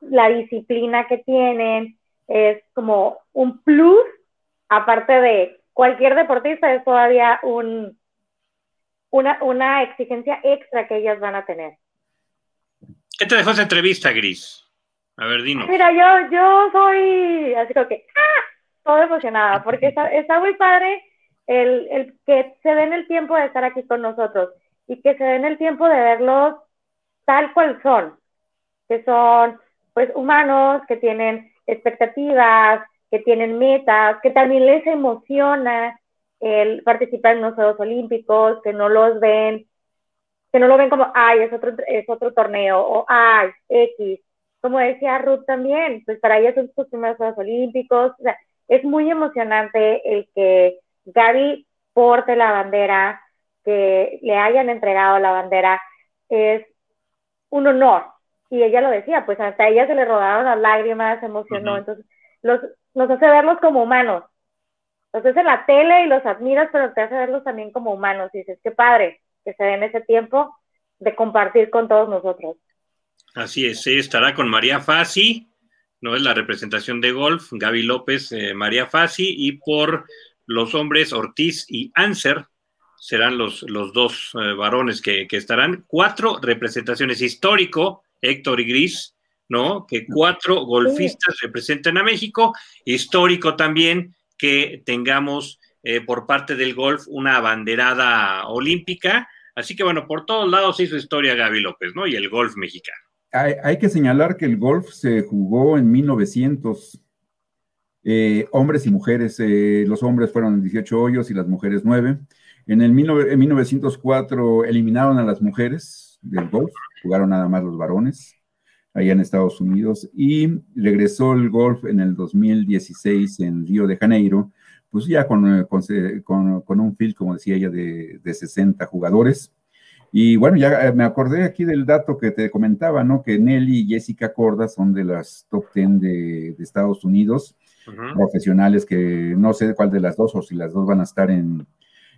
la disciplina que tienen es como un plus, aparte de cualquier deportista, es todavía un, una, una exigencia extra que ellas van a tener. ¿Qué te dejó esa entrevista, Gris? A ver, Dino. Mira, yo, yo soy así como que, ¡ah! Todo emocionada, porque está, está muy padre el, el, que se den el tiempo de estar aquí con nosotros y que se den el tiempo de verlos tal cual son, que son pues humanos, que tienen expectativas, que tienen metas, que también les emociona el participar en los Juegos Olímpicos, que no los ven, que no lo ven como, ay, es otro, es otro torneo, o ay, X, como decía Ruth también, pues para ella son sus primeros Juegos Olímpicos, o sea, es muy emocionante el que Gaby porte la bandera, que le hayan entregado la bandera, es un honor. Y ella lo decía, pues hasta ella se le rodaron las lágrimas, se emocionó, entonces los, nos hace verlos como humanos. Los ves en la tele y los admiras, pero te hace verlos también como humanos. Y dices, qué padre que se den ese tiempo de compartir con todos nosotros. Así es, estará con María Fassi, no es la representación de golf, Gaby López, eh, María Fassi, y por los hombres Ortiz y Anser serán los, los dos eh, varones que, estarán. Cuatro representaciones histórico, Héctor y Gris, ¿no? Que cuatro golfistas representen a México. Histórico también que tengamos eh, por parte del golf una abanderada olímpica. Así que bueno, por todos lados hizo historia Gaby López, ¿no? Y el golf mexicano hay, que señalar que el golf se jugó en 1900, eh, hombres y mujeres, eh, los hombres fueron 18 hoyos y las mujeres 9. En, el en 1904 eliminaron a las mujeres del golf, jugaron nada más los varones allá en Estados Unidos y regresó el golf en el 2016 en Río de Janeiro, pues ya con, eh, con, un field, como decía ella, de, de 60 jugadores. Y bueno, ya eh, me acordé aquí del dato que te comentaba, ¿no? Que Nelly y Jessica Corda son de las top 10 de, Estados Unidos, profesionales que no sé cuál de las dos o si las dos van a estar en,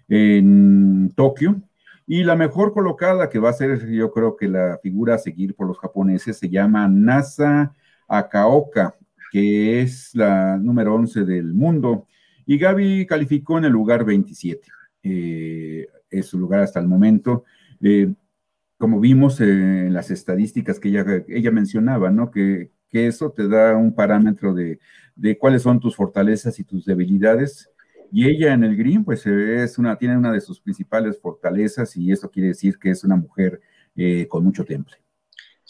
en Tokio. Y la mejor colocada que va a ser, yo creo que la figura a seguir por los japoneses se llama Nasa Akaoka, que es la número 11 del mundo. Y Gaby calificó en el lugar 27. Eh, es su lugar hasta el momento. Eh, como vimos en las estadísticas que ella, ella mencionaba, ¿no? Que, eso te da un parámetro de, cuáles son tus fortalezas y tus debilidades. Y ella en el green, pues es una, tiene una de sus principales fortalezas y eso quiere decir que es una mujer eh, con mucho temple.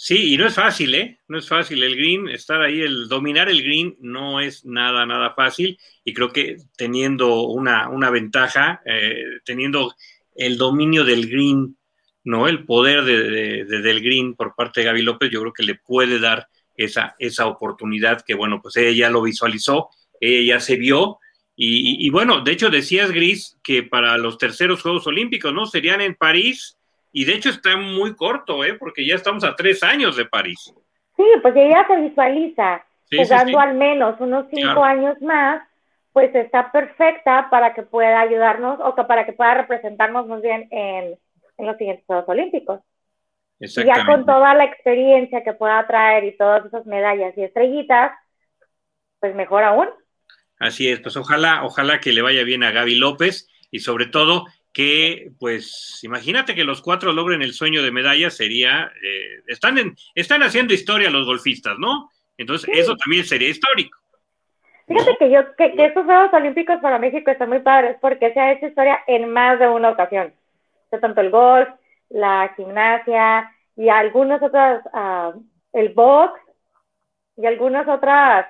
Sí, y no es fácil, ¿eh? No es fácil. El green, estar ahí, el dominar el green no es nada, nada fácil. Y creo que teniendo una, una ventaja, eh, teniendo el dominio del green ¿no? El poder de, Del Green por parte de Gaby López, yo creo que le puede dar esa, esa oportunidad que, bueno, pues ella ya lo visualizó, ella ya se vio. Y, bueno, de hecho decías, Gris, que para los terceros Juegos Olímpicos, ¿no? Serían en París, y de hecho está muy corto, ¿eh? Porque ya estamos a tres años de París. Sí, pues ella se visualiza jugando al menos unos cinco años más, pues está perfecta para que pueda ayudarnos o que para que pueda representarnos muy bien en, en los siguientes Juegos Olímpicos. Ya con toda la experiencia que pueda traer y todas esas medallas y estrellitas, pues mejor aún. Así es, pues ojalá, ojalá que le vaya bien a Gaby López y sobre todo que, pues, imagínate que los cuatro logren el sueño de medalla, sería, eh, están, en, están haciendo historia los golfistas, ¿no? Entonces, eso también sería histórico. Fíjate que yo, que, que, estos Juegos Olímpicos para México están muy padres porque se ha hecho historia en más de una ocasión tanto el golf, la gimnasia y algunas otras, ah, el box y algunas otras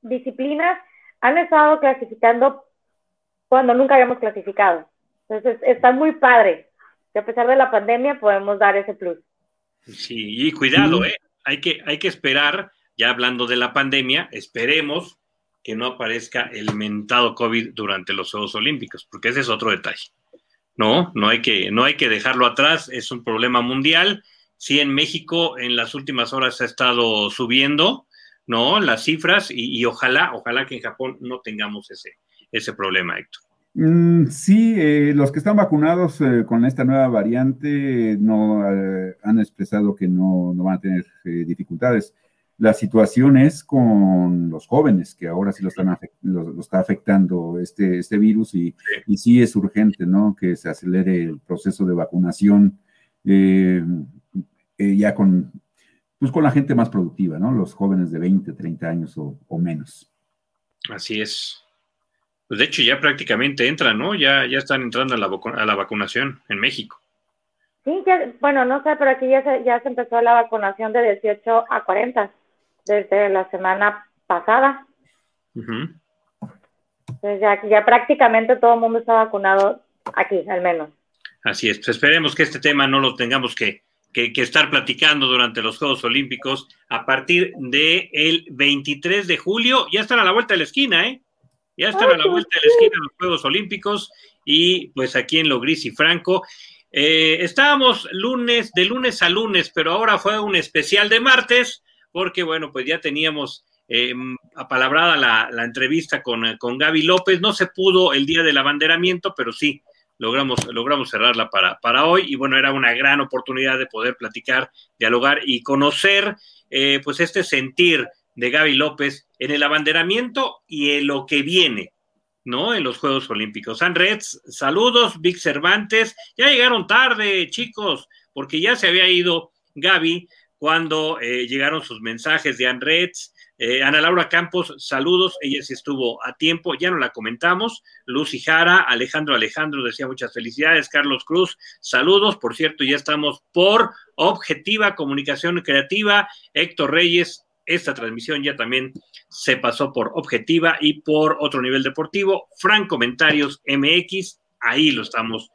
disciplinas han estado clasificando cuando nunca habíamos clasificado. Entonces está muy padre que a pesar de la pandemia podemos dar ese plus. Sí, y cuidado, ¿eh? Hay que, hay que esperar, ya hablando de la pandemia, esperemos que no aparezca el mentado COVID durante los Juegos Olímpicos, porque ese es otro detalle. No, no hay que, no hay que dejarlo atrás, es un problema mundial. Sí, en México en las últimas horas ha estado subiendo, ¿no? Las cifras y, ojalá, ojalá que en Japón no tengamos ese, ese problema, Héctor. Mm, sí, eh, los que están vacunados eh, con esta nueva variante no eh, han expresado que no, no, van a tener dificultades. La situación es con los jóvenes, que ahora sí lo, están lo, está afectando este, este virus y sí. sí es urgente, ¿no? Que se acelere el proceso de vacunación eh, eh, ya con, pues con la gente más productiva, ¿no? Los jóvenes de 20, 30 años o, menos. Así es. Pues de hecho ya prácticamente entran, ¿no? Ya, ya están entrando a la, a la vacunación en México. Sí, bueno, no sé, pero aquí ya se, ya se empezó la vacunación de 18 a 40 desde la semana pasada. ya, ya prácticamente todo el mundo está vacunado aquí, al menos. Así es, pues esperemos que este tema no lo tengamos que, que, estar platicando durante los Juegos Olímpicos a partir del el 23 de julio. Ya están a la vuelta de la esquina, ¿eh? Ya están a la vuelta de la esquina los Juegos Olímpicos y pues aquí en Lo Gris y Franco. Eh, estábamos lunes, de lunes a lunes, pero ahora fue un especial de martes porque bueno, pues ya teníamos eh, apalabrada la, entrevista con, con, Gaby López, no se pudo el día del abanderamiento, pero sí logramos, logramos cerrarla para, para hoy y bueno, era una gran oportunidad de poder platicar, dialogar y conocer eh, pues este sentir de Gaby López en el abanderamiento y en lo que viene, ¿no? En los Juegos Olímpicos. San Reds, saludos, Vic Cervantes, ya llegaron tarde, chicos, porque ya se había ido Gaby, cuando eh, llegaron sus mensajes de Anne eh, Ana Laura Campos, saludos, ella sí estuvo a tiempo, ya no la comentamos. Lucy Jara, Alejandro Alejandro decía muchas felicidades. Carlos Cruz, saludos, por cierto, ya estamos por Objetiva Comunicación Creativa. Héctor Reyes, esta transmisión ya también se pasó por Objetiva y por otro nivel deportivo. Fran Comentarios MX, ahí lo estamos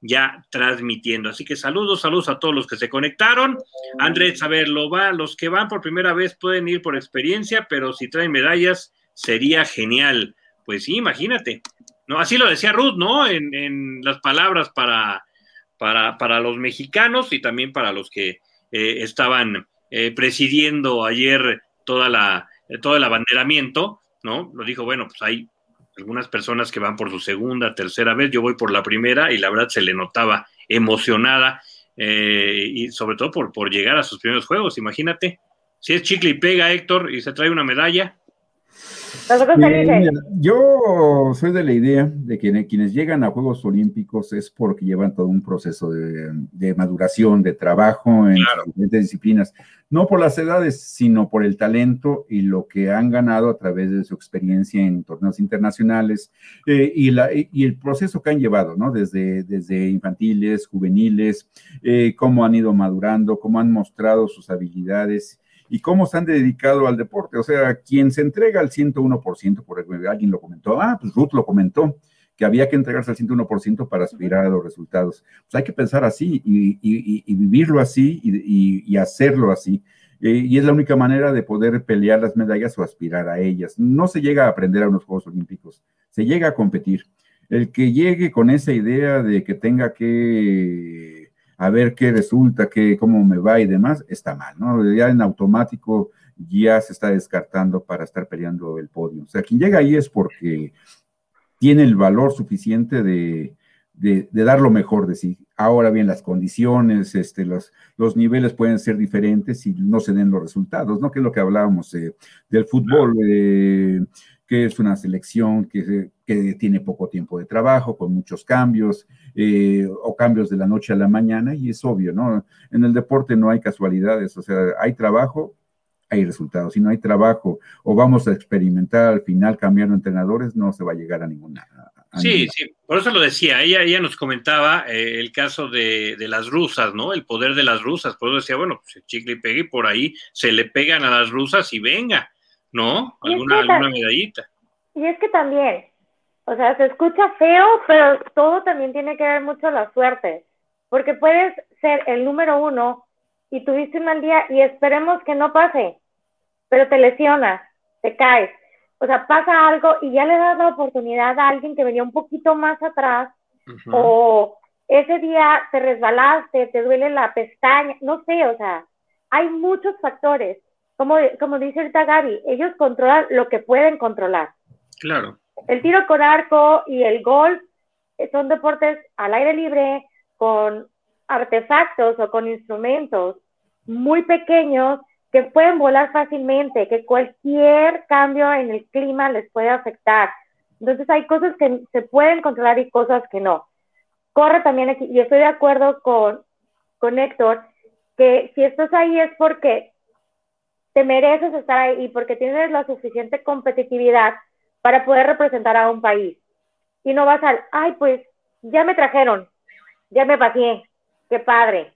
ya transmitiendo. Así que saludos, saludos a todos los que se conectaron. Andrés, a ver, va, los que van por primera vez pueden ir por experiencia, pero si traen medallas sería genial. Pues sí, imagínate. No, así lo decía Ruth, ¿no? En, las palabras para, para, para, los mexicanos y también para los que eh, estaban eh, presidiendo ayer toda la, todo el abanderamiento, ¿no? Lo dijo, bueno, pues hay algunas personas que van por su segunda, tercera vez, yo voy por la primera y la verdad se le notaba emocionada eh, y sobre todo por, por llegar a sus primeros juegos, imagínate, si es chicle y pega Héctor y se trae una medalla, yo soy de la idea de que quienes llegan a Juegos Olímpicos es porque llevan todo un proceso de, maduración, de trabajo en diferentes disciplinas, no por las edades, sino por el talento y lo que han ganado a través de su experiencia en torneos internacionales eh, y, la, y, el proceso que han llevado, ¿no? Desde, desde infantiles, juveniles, eh, cómo han ido madurando, cómo han mostrado sus habilidades y cómo se han dedicado al deporte. O sea, quien se entrega al 101%, por alguien lo comentó, ah, pues Ruth lo comentó, que había que entregarse al 101% para aspirar a los resultados. Pues hay que pensar así y, vivirlo así y, hacerlo así. y es la única manera de poder pelear las medallas o aspirar a ellas. No se llega a aprender a unos Juegos Olímpicos, se llega a competir. El que llegue con esa idea de que tenga que a ver qué resulta, qué, cómo me va y demás, está mal, ¿no? Ya en automático ya se está descartando para estar peleando el podio. O sea, quien llega ahí es porque tiene el valor suficiente de, dar lo mejor de sí. Ahora bien, las condiciones, este, los, los niveles pueden ser diferentes y no se den los resultados, ¿no? Que es lo que hablábamos eh, del fútbol, eh, que es una selección que, que, tiene poco tiempo de trabajo, con muchos cambios, eh, o cambios de la noche a la mañana, y es obvio, ¿no? En el deporte no hay casualidades, o sea, hay trabajo hay resultados. Si no hay trabajo o vamos a experimentar al final cambiando entrenadores, no se va a llegar a ninguna. sí, sí, por eso lo decía. Ella, ella nos comentaba eh, el caso de, las rusas, ¿no? El poder de las rusas. Por eso decía, bueno, pues chicle y pegue por ahí, se le pegan a las rusas y venga, ¿no? Alguna, alguna medallita. Y es que también, o sea, se escucha feo, pero todo también tiene que ver mucho la suerte. Porque puedes ser el número uno y tuviste un mal día y esperemos que no pase, pero te lesionas, te caes. O sea, pasa algo y ya le das la oportunidad a alguien que venía un poquito más atrás o ese día te resbalaste, te duele la pestaña, no sé, o sea, hay muchos factores. Como, como dice el Gaby, ellos controlan lo que pueden controlar. Claro. El tiro con arco y el golf son deportes al aire libre, con artefactos o con instrumentos muy pequeños que pueden volar fácilmente, que cualquier cambio en el clima les puede afectar. Entonces hay cosas que se pueden controlar y cosas que no. Corre también aquí, y estoy de acuerdo con, con Héctor, que si estás ahí es porque te mereces estar ahí porque tienes la suficiente competitividad para poder representar a un país. Y no vas al, ay, pues ya me trajeron, ya me paseé, qué padre.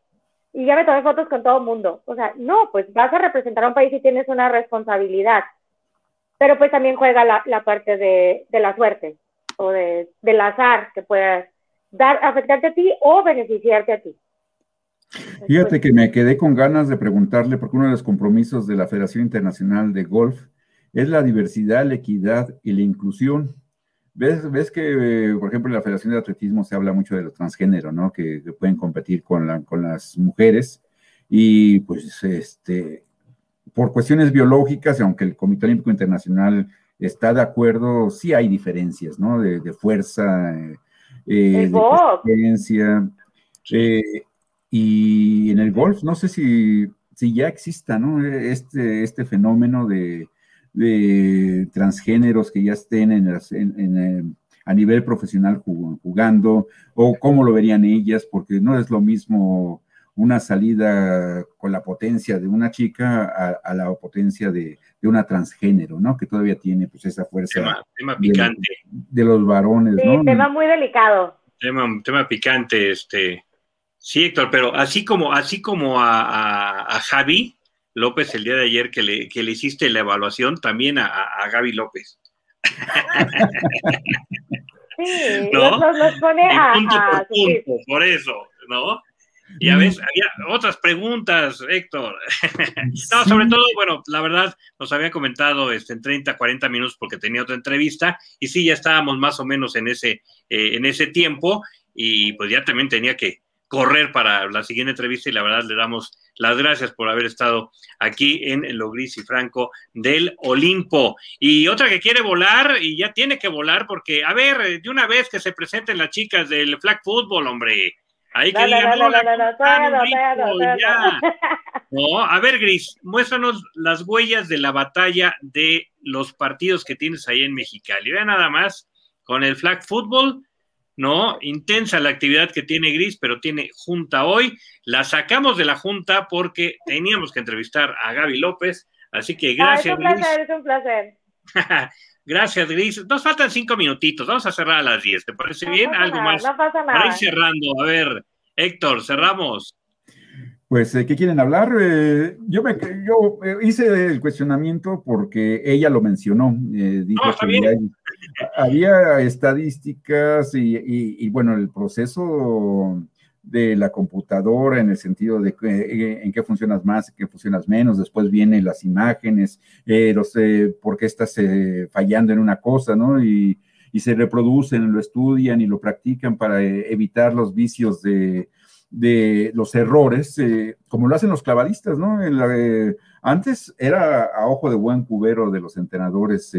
Y ya me tomé fotos con todo el mundo. O sea, no, pues vas a representar a un país y tienes una responsabilidad. Pero pues también juega la, parte de, la suerte o de, del azar que pueda dar, afectarte a ti o beneficiarte a ti. Fíjate que me quedé con ganas de preguntarle, porque uno de los compromisos de la Federación Internacional de Golf es la diversidad, la equidad y la inclusión. ¿Ves, ves que, por ejemplo, en la Federación de Atletismo se habla mucho de los transgénero, ¿no? Que, pueden competir con, la, con las mujeres y pues este, por cuestiones biológicas, aunque el Comité Olímpico Internacional está de acuerdo, sí hay diferencias, ¿no? De, fuerza, eh, de experiencia. Eh, y en el golf, no sé si, si ya exista, ¿no? Este, este fenómeno de, de transgéneros que ya estén en, eh, a nivel profesional jugando, o cómo lo verían ellas, porque no es lo mismo una salida con la potencia de una chica a, la potencia de, una transgénero, ¿no? Que todavía tiene pues esa fuerza. Tema, picante. De, los varones, sí, tema muy delicado. Tema, tema picante, este. Sí, Héctor, pero así como, así como a, a Javi, López el día de ayer que le, que le hiciste la evaluación también a, a Gaby López. Sí, ¿no? nos, pone a, punto por punto, por eso, ¿no? Y a veces había otras preguntas, Héctor. no, sobre todo, bueno, la verdad, nos había comentado este, en 30, 40 minutos porque tenía otra entrevista y sí, ya estábamos más o menos en ese, eh, en ese tiempo y pues ya también tenía que correr para la siguiente entrevista y la verdad le damos las gracias por haber estado aquí en lo gris y franco del Olimpo. Y otra que quiere volar y ya tiene que volar porque, a ver, de una vez que se presenten las chicas del flag football, hombre. Ahí que no, a ver, Gris, muéstranos las huellas de la batalla de los partidos que tienes ahí en Mexicali. Vea nada más, con el flag football ¿no? Intensa la actividad que tiene Gris, pero tiene junta hoy. La sacamos de la junta porque teníamos que entrevistar a Gaby López, así que gracias. Ah, es un placer, es un placer. gracias, Gris. Nos faltan cinco minutitos, vamos a cerrar a las diez, ¿te parece bien? Algo más. No pasa nada. Para ir cerrando, a ver, Héctor, cerramos. Pues, ¿qué quieren hablar? Eh, yo me, yo eh, hice el cuestionamiento porque ella lo mencionó. Eh, dijo que había estadísticas y, bueno, el proceso de la computadora en el sentido de eh, en qué funcionas más, en qué funcionas menos, después vienen las imágenes, eh, los, eh, por qué estás fallando en una cosa, ¿no? Y, y, se reproducen, lo estudian y lo practican para evitar los vicios de, de los errores, como lo hacen los clavadistas, ¿no? La, antes era a ojo de buen cubero de los entrenadores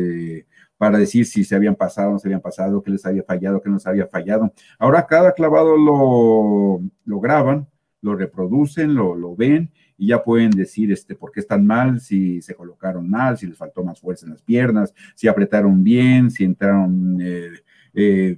para decir si se habían pasado, no se habían pasado, qué les había fallado, qué no les había fallado. Ahora cada clavado lo, lo graban, lo reproducen, lo, lo, ven y ya pueden decir este, por qué están mal, si se colocaron mal, si les faltó más fuerza en las piernas, si apretaron bien, si entraron eh, eh,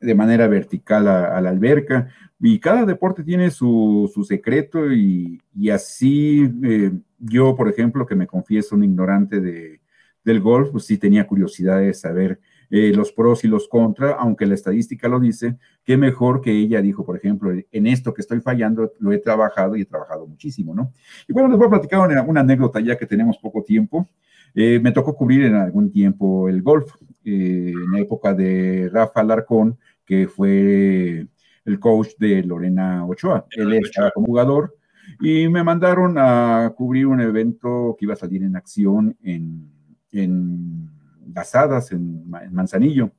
de manera vertical a, la alberca. Y cada deporte tiene su, su secreto y, y así eh, yo, por ejemplo, que me confieso un ignorante de, del golf, pues sí tenía curiosidad de saber eh, los pros y los contras, aunque la estadística lo dice, que mejor que ella dijo, por ejemplo, en esto que estoy fallando, lo he trabajado y he trabajado muchísimo, ¿no? Y bueno, les voy a platicar una, anécdota ya que tenemos poco tiempo. Eh, me tocó cubrir en algún tiempo el golf, en la época de Rafa Larcón, que fue el coach de Lorena Ochoa. Él estaba como jugador y me mandaron a cubrir un evento que iba a salir en acción en en Gasadas, en, Manzanillo,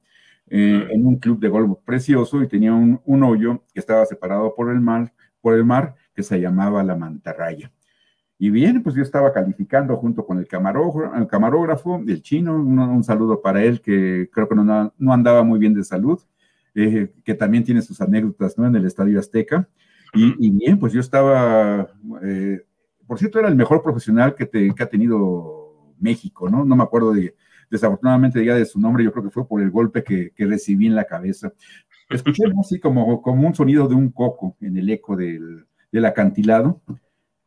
eh, en un club de golf precioso y tenía un, hoyo que estaba separado por el mar, por el mar que se llamaba la Mantarraya. Y bien, pues yo estaba calificando junto con el camarógrafo, el, camarógrafo, el chino, un, saludo para él que creo que no, no andaba muy bien de salud, eh, que también tiene sus anécdotas ¿no? en el Estadio Azteca. Y, bien, pues yo estaba, eh, por cierto, era el mejor profesional que, te, que ha tenido México, ¿no? No me acuerdo de, desafortunadamente ya de su nombre, yo creo que fue por el golpe que, recibí en la cabeza. Escuché así como, como un sonido de un coco en el eco del, acantilado.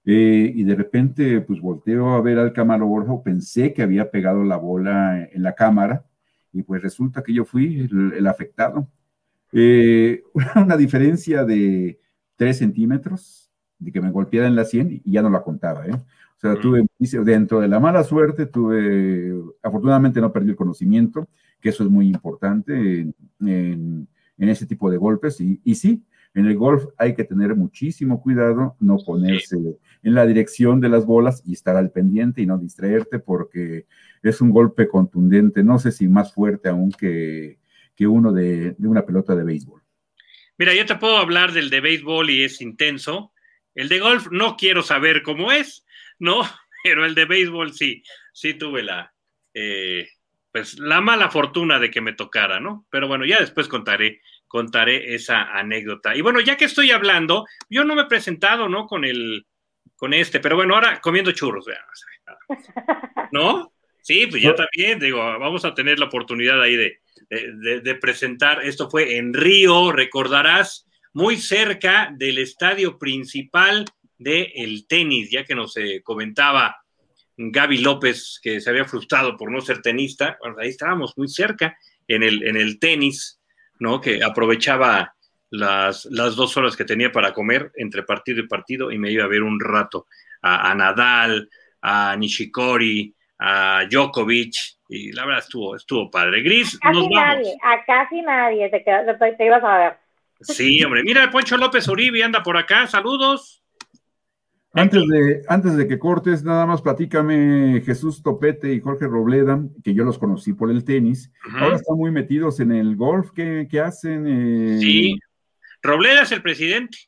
Eh, y de repente, pues volteo a ver al camarógrafo, pensé que había pegado la bola en la cámara, y pues resulta que yo fui el, afectado. Eh, una diferencia de tres centímetros, de que me golpeara en la sien, y ya no la contaba, ¿eh? O sea, tuve, dentro de la mala suerte, tuve, afortunadamente no perdí el conocimiento, que eso es muy importante en, ese tipo de golpes. Y, y, sí, en el golf hay que tener muchísimo cuidado, no ponerse en la dirección de las bolas y estar al pendiente y no distraerte porque es un golpe contundente, no sé si más fuerte aún que, que uno de, de una pelota de béisbol. Mira, yo te puedo hablar del de béisbol y es intenso. El de golf no quiero saber cómo es, ¿no? Pero el de béisbol sí, sí tuve la, eh, pues la mala fortuna de que me tocara, ¿no? Pero bueno, ya después contaré, contaré esa anécdota. Y bueno, ya que estoy hablando, yo no me he presentado, ¿no? Con el, con este, pero bueno, ahora comiendo churros, ¿no? Sí, pues yo también, digo, vamos a tener la oportunidad ahí de, de, de presentar. Esto fue en Río, recordarás, muy cerca del estadio principal del el tenis, ya que nos eh, comentaba Gaby López que se había frustrado por no ser tenista, ahí estábamos muy cerca en el, en el tenis, ¿no? Que aprovechaba las, las, dos horas que tenía para comer entre partido y partido y me iba a ver un rato a, Nadal, a Nishikori, a Djokovic, y la verdad estuvo, estuvo padre. Gris, casi nos nadie, a casi nadie te, te, ibas a ver. Sí, hombre, mira, Poncho López Uribe anda por acá, saludos. Antes de, antes de que cortes, nada más platícame Jesús Topete y Jorge Robleda, que yo los conocí por el tenis. Ahora están muy metidos en el golf. ¿Qué, hacen? Eh, sí, Robleda es el presidente,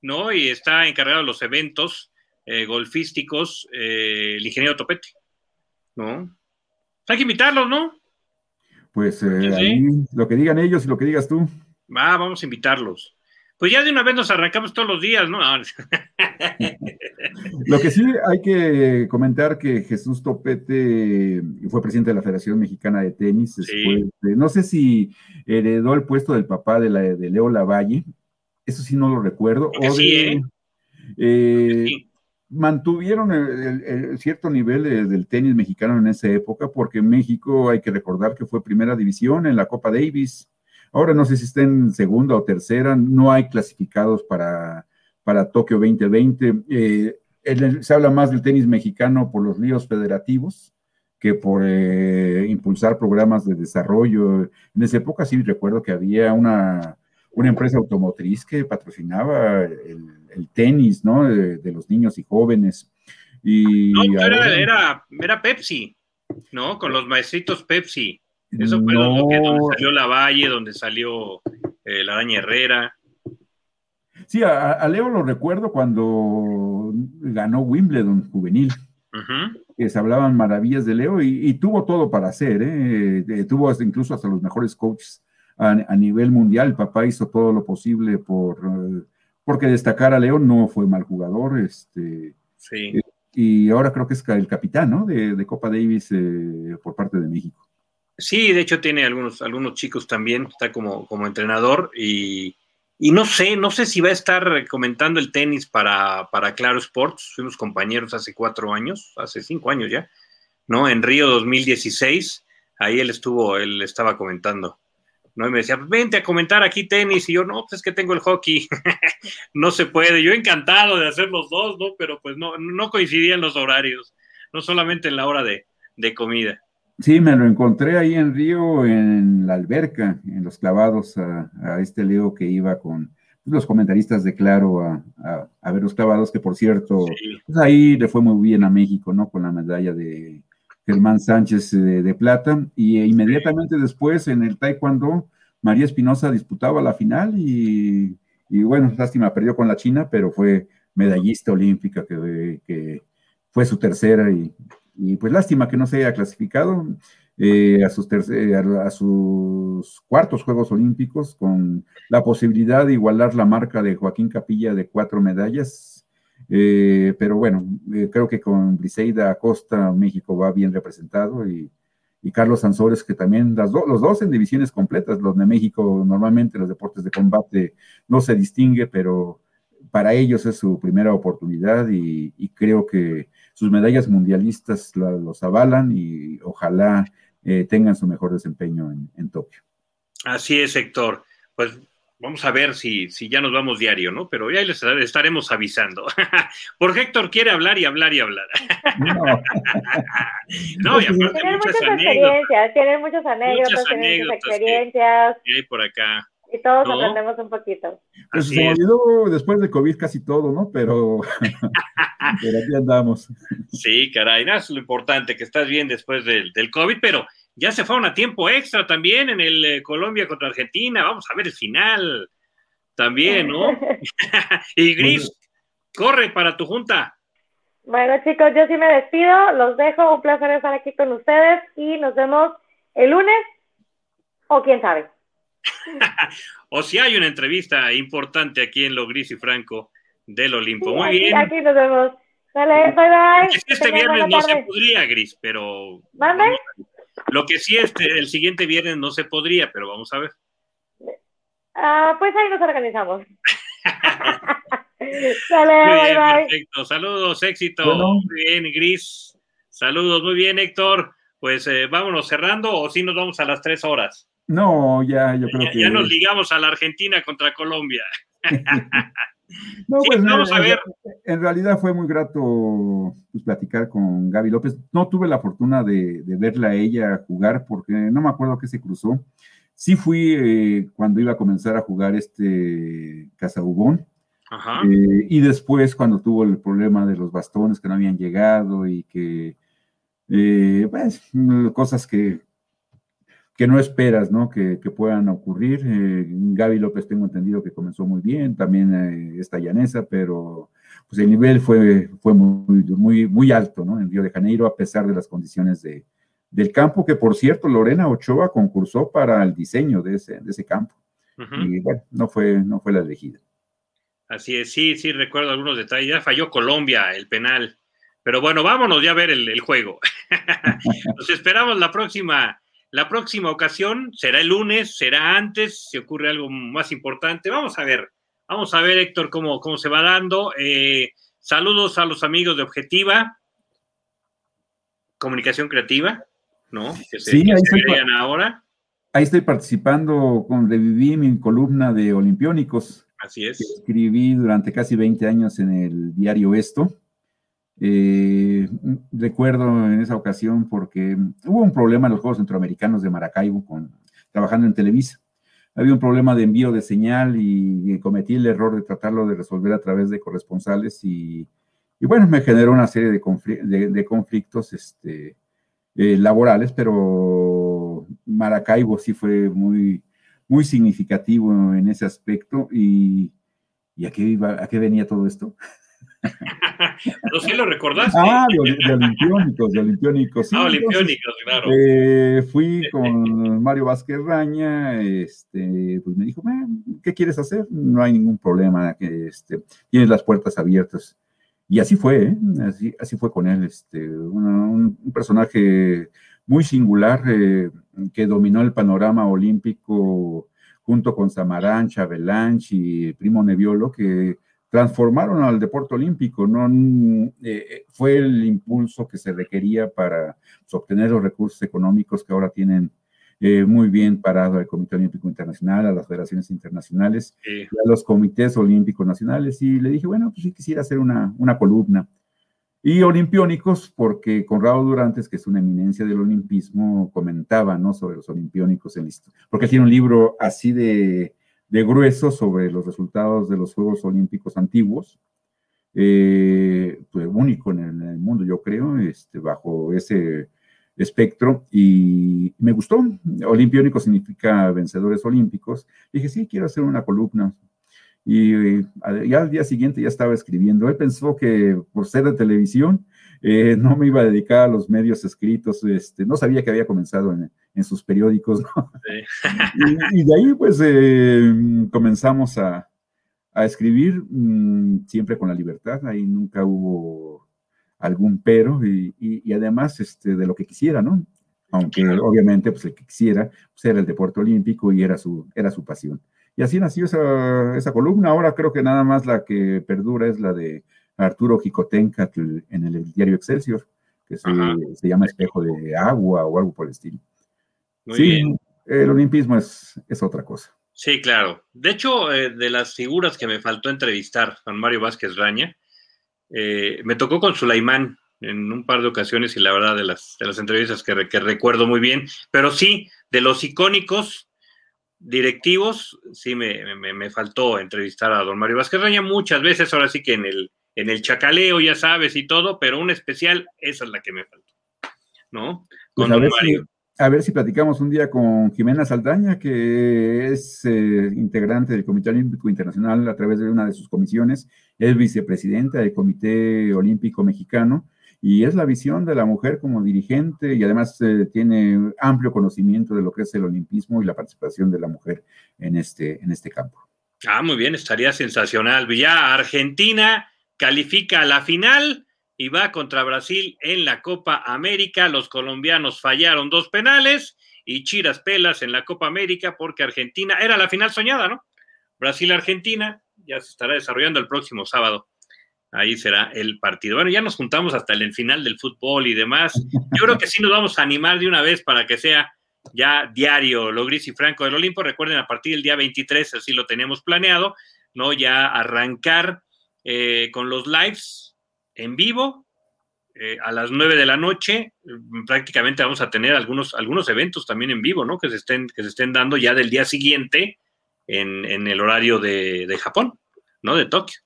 ¿no? Y está encargado de los eventos eh, golfísticos, eh, el ingeniero Topete, ¿no? Hay que invitarlos, ¿no? Pues lo que digan ellos y lo que digas tú. Va, vamos a invitarlos. Pues ya de una vez nos arrancamos todos los días, ¿no? Lo que sí hay que comentar que Jesús Topete fue presidente de la Federación Mexicana de Tenis. no sé si heredó el puesto del papá de, la, de Leo Lavalle, eso sí no lo recuerdo. O ¿eh? Eh, mantuvieron el, cierto nivel del tenis mexicano en esa época, porque México hay que recordar que fue primera división en la Copa Davis. Ahora no sé si está en segunda o tercera, no hay clasificados para, para Tokio 2020. Eh, se habla más del tenis mexicano por los líos federativos que por eh, impulsar programas de desarrollo. En esa época sí recuerdo que había una, una empresa automotriz que patrocinaba el, tenis, ¿no? De, los niños y jóvenes. Y no, era, era, Pepsi, ¿no? Con los maestritos Pepsi. Eso fue donde, salió La Valle, donde salió eh, la Daña Herrera. Sí, a, Leo lo recuerdo cuando ganó Wimbledon juvenil. que se hablaban maravillas de Leo y, tuvo todo para hacer, ¿eh? tuvo incluso hasta los mejores coaches a, nivel mundial. papá hizo todo lo posible por eh, porque destacar a Leo no fue mal jugador, este, sí. y ahora creo que es el capitán, ¿no? De, Copa Davis por parte de México. Sí, de hecho tiene algunos, algunos chicos también, está como, como entrenador y, y no sé, no sé si va a estar comentando el tenis para, para Claro Sports. Fuimos compañeros hace cuatro años, hace cinco años ya, ¿no? En Río 2016, ahí él estuvo, él estaba comentando. ¿No? Y me decía, vente a comentar aquí tenis. Y yo, no, pues es que tengo el hockey. no se puede. Yo encantado de hacer los dos, ¿no? Pero pues no, no coincidían los horarios, no solamente en la hora de, de comida. Sí, me lo encontré ahí en Río, en la alberca, en los clavados, a, este Leo que iba con los comentaristas de Claro a, ver los clavados, que por cierto, pues ahí le fue muy bien a México, ¿no? Con la medalla de Germán Sánchez de, plata. Y inmediatamente después, en el Taekwondo, María Espinosa disputaba la final y, bueno, lástima, perdió con la China, pero fue medallista olímpica, que, fue su tercera y y pues lástima que no se haya clasificado eh, a, sus a sus cuartos Juegos Olímpicos con la posibilidad de igualar la marca de Joaquín Capilla de cuatro medallas. Eh, pero bueno, eh, creo que con Briseida Acosta México va bien representado y, Carlos Sansores, que también las los dos en divisiones completas, los de México normalmente los deportes de combate no se distingue, pero para ellos es su primera oportunidad y creo que sus medallas mundialistas los avalan y ojalá eh, tengan su mejor desempeño en, Tokio. Así es, Héctor. Pues vamos a ver si, si ya nos vamos diario, ¿no? Pero ya les estaremos avisando. Porque Héctor quiere hablar y hablar y hablar. No, no y aparte tienen muchas, experiencias, tienen muchas anécdotas, muchas experiencias. Y hay por acá. Y todos aprendemos un poquito. Pues se me olvidó después de COVID casi todo, ¿no? Pero, pero aquí andamos. Sí, caray, nada, es lo importante, que estás bien después del, del COVID, pero ya se fueron a tiempo extra también en el eh, Colombia contra Argentina. Vamos a ver el final también, ¿no? y Gris, corre para tu junta. Bueno, chicos, yo sí me despido, los dejo, un placer estar aquí con ustedes y nos vemos el lunes o quién sabe. o si hay una entrevista importante aquí en Lo Gris y Franco del Olimpo. Muy bien. Aquí nos vemos. Dale, bye bye. Este viernes no se podría, Gris, pero. ¿Mande? Lo que sí, este, el siguiente viernes no se podría, pero vamos a ver. Ah, pues ahí nos organizamos. Dale, muy bien, bye, perfecto. Saludos, éxito. Muy bien, Gris. Saludos, muy bien, Héctor. Pues eh, vámonos cerrando o si nos vamos a las tres horas. No, ya, yo creo que. Ya nos ligamos a la Argentina contra Colombia. no, pues vamos a ver. En realidad fue muy grato pues, platicar con Gaby López. No tuve la fortuna de, verla a ella jugar porque no me acuerdo qué se cruzó. Sí fui eh, cuando iba a comenzar a jugar este Casaubón. Ajá. Eh, y después cuando tuvo el problema de los bastones que no habían llegado y que, eh, pues, cosas que, que no esperas, ¿no? Que, puedan ocurrir. Eh, Gaby López tengo entendido que comenzó muy bien, también eh, esta llanesa, pero pues el nivel fue, fue muy, muy, muy alto, ¿no? En Río de Janeiro, a pesar de las condiciones de, del campo, que por cierto, Lorena Ochoa concursó para el diseño de ese, de ese campo. Y bueno, no fue, no fue la elegida. Así es, sí, sí, recuerdo algunos detalles. Ya falló Colombia el penal. Pero bueno, vámonos ya a ver el, el juego. Nos esperamos la próxima la próxima ocasión será el lunes, será antes, si ocurre algo más importante. Vamos a ver, vamos a ver, Héctor, cómo, cómo se va dando. Eh, saludos a los amigos de Objetiva, Comunicación Creativa, ¿no? Que se, sí, ahí estoy, ahora. Ahí estoy participando con Reviví mi columna de Olimpiónicos. Así es. escribí durante casi 20 años en el diario Esto. Eh, recuerdo en esa ocasión porque hubo un problema en los Juegos Centroamericanos de Maracaibo con, trabajando en Televisa. Había un problema de envío de señal y, cometí el error de tratarlo de resolver a través de corresponsales y, bueno, me generó una serie de, conflictos este, eh, laborales, pero Maracaibo sí fue muy, muy significativo en ese aspecto y, y iba, a qué venía todo esto. No sé, lo recordaste. Ah, de, de olimpiónicos, de olimpiónicos. Sí, ah, olimpiónicos, claro. Eh, fui con Mario Vázquez Raña, este, pues me dijo, ¿qué quieres hacer? No hay ningún problema, que este, tienes las puertas abiertas. Y así fue, ¿eh? así, así fue con él, este, un, personaje muy singular eh, que dominó el panorama olímpico junto con Samarancha, Belanch y Primo Neviolo, que transformaron al deporte olímpico, no eh, fue el impulso que se requería para pues, obtener los recursos económicos que ahora tienen eh, muy bien parado el Comité Olímpico Internacional, a las federaciones internacionales, a los comités olímpicos nacionales, y le dije, bueno, pues sí quisiera hacer una, una columna. Y olimpiónicos, porque Conrado Durantes, que es una eminencia del olimpismo, comentaba, ¿no?, sobre los olimpiónicos en listo, porque tiene un libro así de, de grueso sobre los resultados de los Juegos Olímpicos antiguos, eh, pues único en el, mundo, yo creo, este, bajo ese espectro, y me gustó. Olimpiónico significa vencedores olímpicos. Dije, sí, quiero hacer una columna. Y ya al día siguiente ya estaba escribiendo. Él pensó que por ser de televisión, eh, no me iba a dedicar a los medios escritos, este, no sabía que había comenzado en, sus periódicos, y, de ahí pues eh, comenzamos a, escribir mm, siempre con la libertad, ahí nunca hubo algún pero y, además este, de lo que quisiera, ¿no? Aunque obviamente pues el que quisiera pues, era el deporte olímpico y era su, era su pasión. Y así nació esa, esa columna, ahora creo que nada más la que perdura es la de Arturo Jicotenca en el diario Excelsior, que se, llama Espejo de Agua o algo por el estilo. sí, el olimpismo es, es, otra cosa. Sí, claro. De hecho, eh, de las figuras que me faltó entrevistar, Juan Mario Vázquez Raña, eh, me tocó con Sulaimán en un par de ocasiones y la verdad de las, de las entrevistas que, que recuerdo muy bien, pero sí, de los icónicos directivos, sí me, me, me, faltó entrevistar a don Mario Vázquez Raña muchas veces, ahora sí que en el, en el chacaleo, ya sabes, y todo, pero una especial, esa es la que me faltó, ¿no? Pues con a, ver Si, a ver si platicamos un día con Jimena Saldaña, que es eh, integrante del Comité Olímpico Internacional a través de una de sus comisiones, es vicepresidenta del Comité Olímpico Mexicano, y es la visión de la mujer como dirigente y además eh, tiene amplio conocimiento de lo que es el olimpismo y la participación de la mujer en este, en este campo. Ah, muy bien, estaría sensacional. Ya Argentina califica a la final y va contra Brasil en la Copa América. Los colombianos fallaron dos penales y chiras pelas en la Copa América porque Argentina era la final soñada, ¿no? Brasil-Argentina ya se estará desarrollando el próximo sábado. Ahí será el partido. Bueno, ya nos juntamos hasta el final del fútbol y demás. Yo creo que sí nos vamos a animar de una vez para que sea ya diario lo gris y franco del Olimpo. Recuerden, a partir del día 23, así lo tenemos planeado, ¿no? Ya arrancar eh, con los lives en vivo eh, a las 9 de la noche. Prácticamente vamos a tener algunos, algunos eventos también en vivo, ¿no? Que se estén, que se estén dando ya del día siguiente en, el horario de, Japón, ¿no? De Tokio.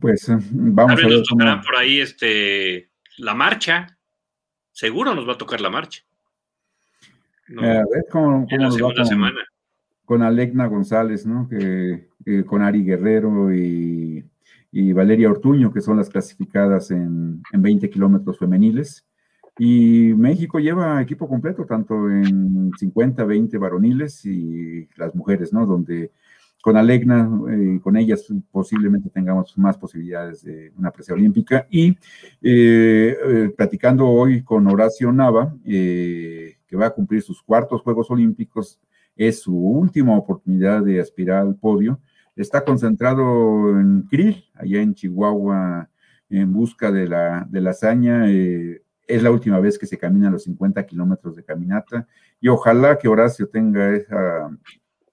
Pues eh, vamos a ver. Nos tocará por ahí este, la marcha. Seguro nos va a tocar la marcha. a ver cómo, cómo nos va con, semana. Con Alegna González, ¿no? Eh, con Ari Guerrero y, Valeria Ortuño, que son las clasificadas en, 20 kilómetros femeniles. Y México lleva equipo completo, tanto en 50, 20 varoniles y las mujeres, ¿no? Donde con Alegna, eh, con ellas posiblemente tengamos más posibilidades de una presa olímpica. Y eh, platicando hoy con Horacio Nava, que va a cumplir sus cuartos Juegos Olímpicos, es su última oportunidad de aspirar al podio está concentrado en Krill, allá en Chihuahua, en busca de la, de la hazaña. Eh, es la última vez que se camina los 50 kilómetros de caminata y ojalá que Horacio tenga esa,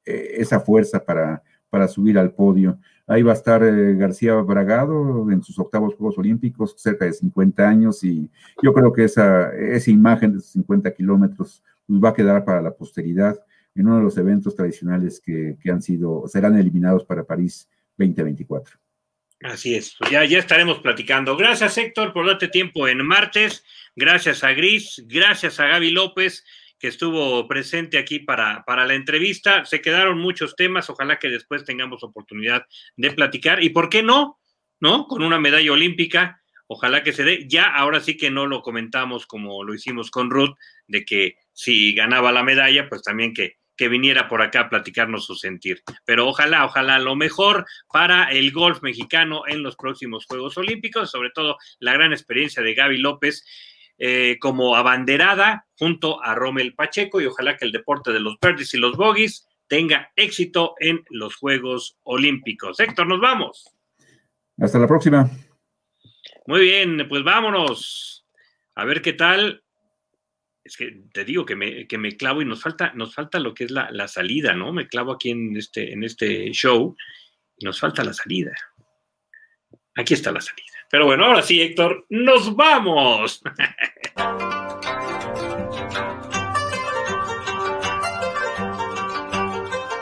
eh, esa fuerza para, para subir al podio. Ahí va a estar eh, García Bragado en sus octavos Juegos Olímpicos, cerca de 50 años, y yo creo que esa, esa imagen de esos 50 kilómetros nos va a quedar para la posteridad en uno de los eventos tradicionales que, que han sido, serán eliminados para París 2024. Así es, pues ya, ya estaremos platicando. Gracias, Héctor, por darte tiempo en martes. Gracias a Gris, gracias a Gaby López, que estuvo presente aquí para, para la entrevista. Se quedaron muchos temas, ojalá que después tengamos oportunidad de platicar. ¿Y por qué no? ¿No? Con una medalla olímpica, ojalá que se dé. Ya ahora sí que no lo comentamos como lo hicimos con Ruth, de que si ganaba la medalla, pues también que que viniera por acá a platicarnos su sentir. Pero ojalá, ojalá lo mejor para el golf mexicano en los próximos Juegos Olímpicos, sobre todo la gran experiencia de Gaby López. Eh, como abanderada junto a Rommel Pacheco y ojalá que el deporte de los birdies y los bogies tenga éxito en los Juegos Olímpicos. Héctor, nos vamos. Hasta la próxima. Muy bien, pues vámonos. A ver qué tal es que te digo que me, que me clavo y nos falta, nos falta lo que es la, la, salida, ¿no? Me clavo aquí en este, en este show y nos falta la salida. Aquí está la salida. Pero bueno, ahora sí, Héctor, nos vamos.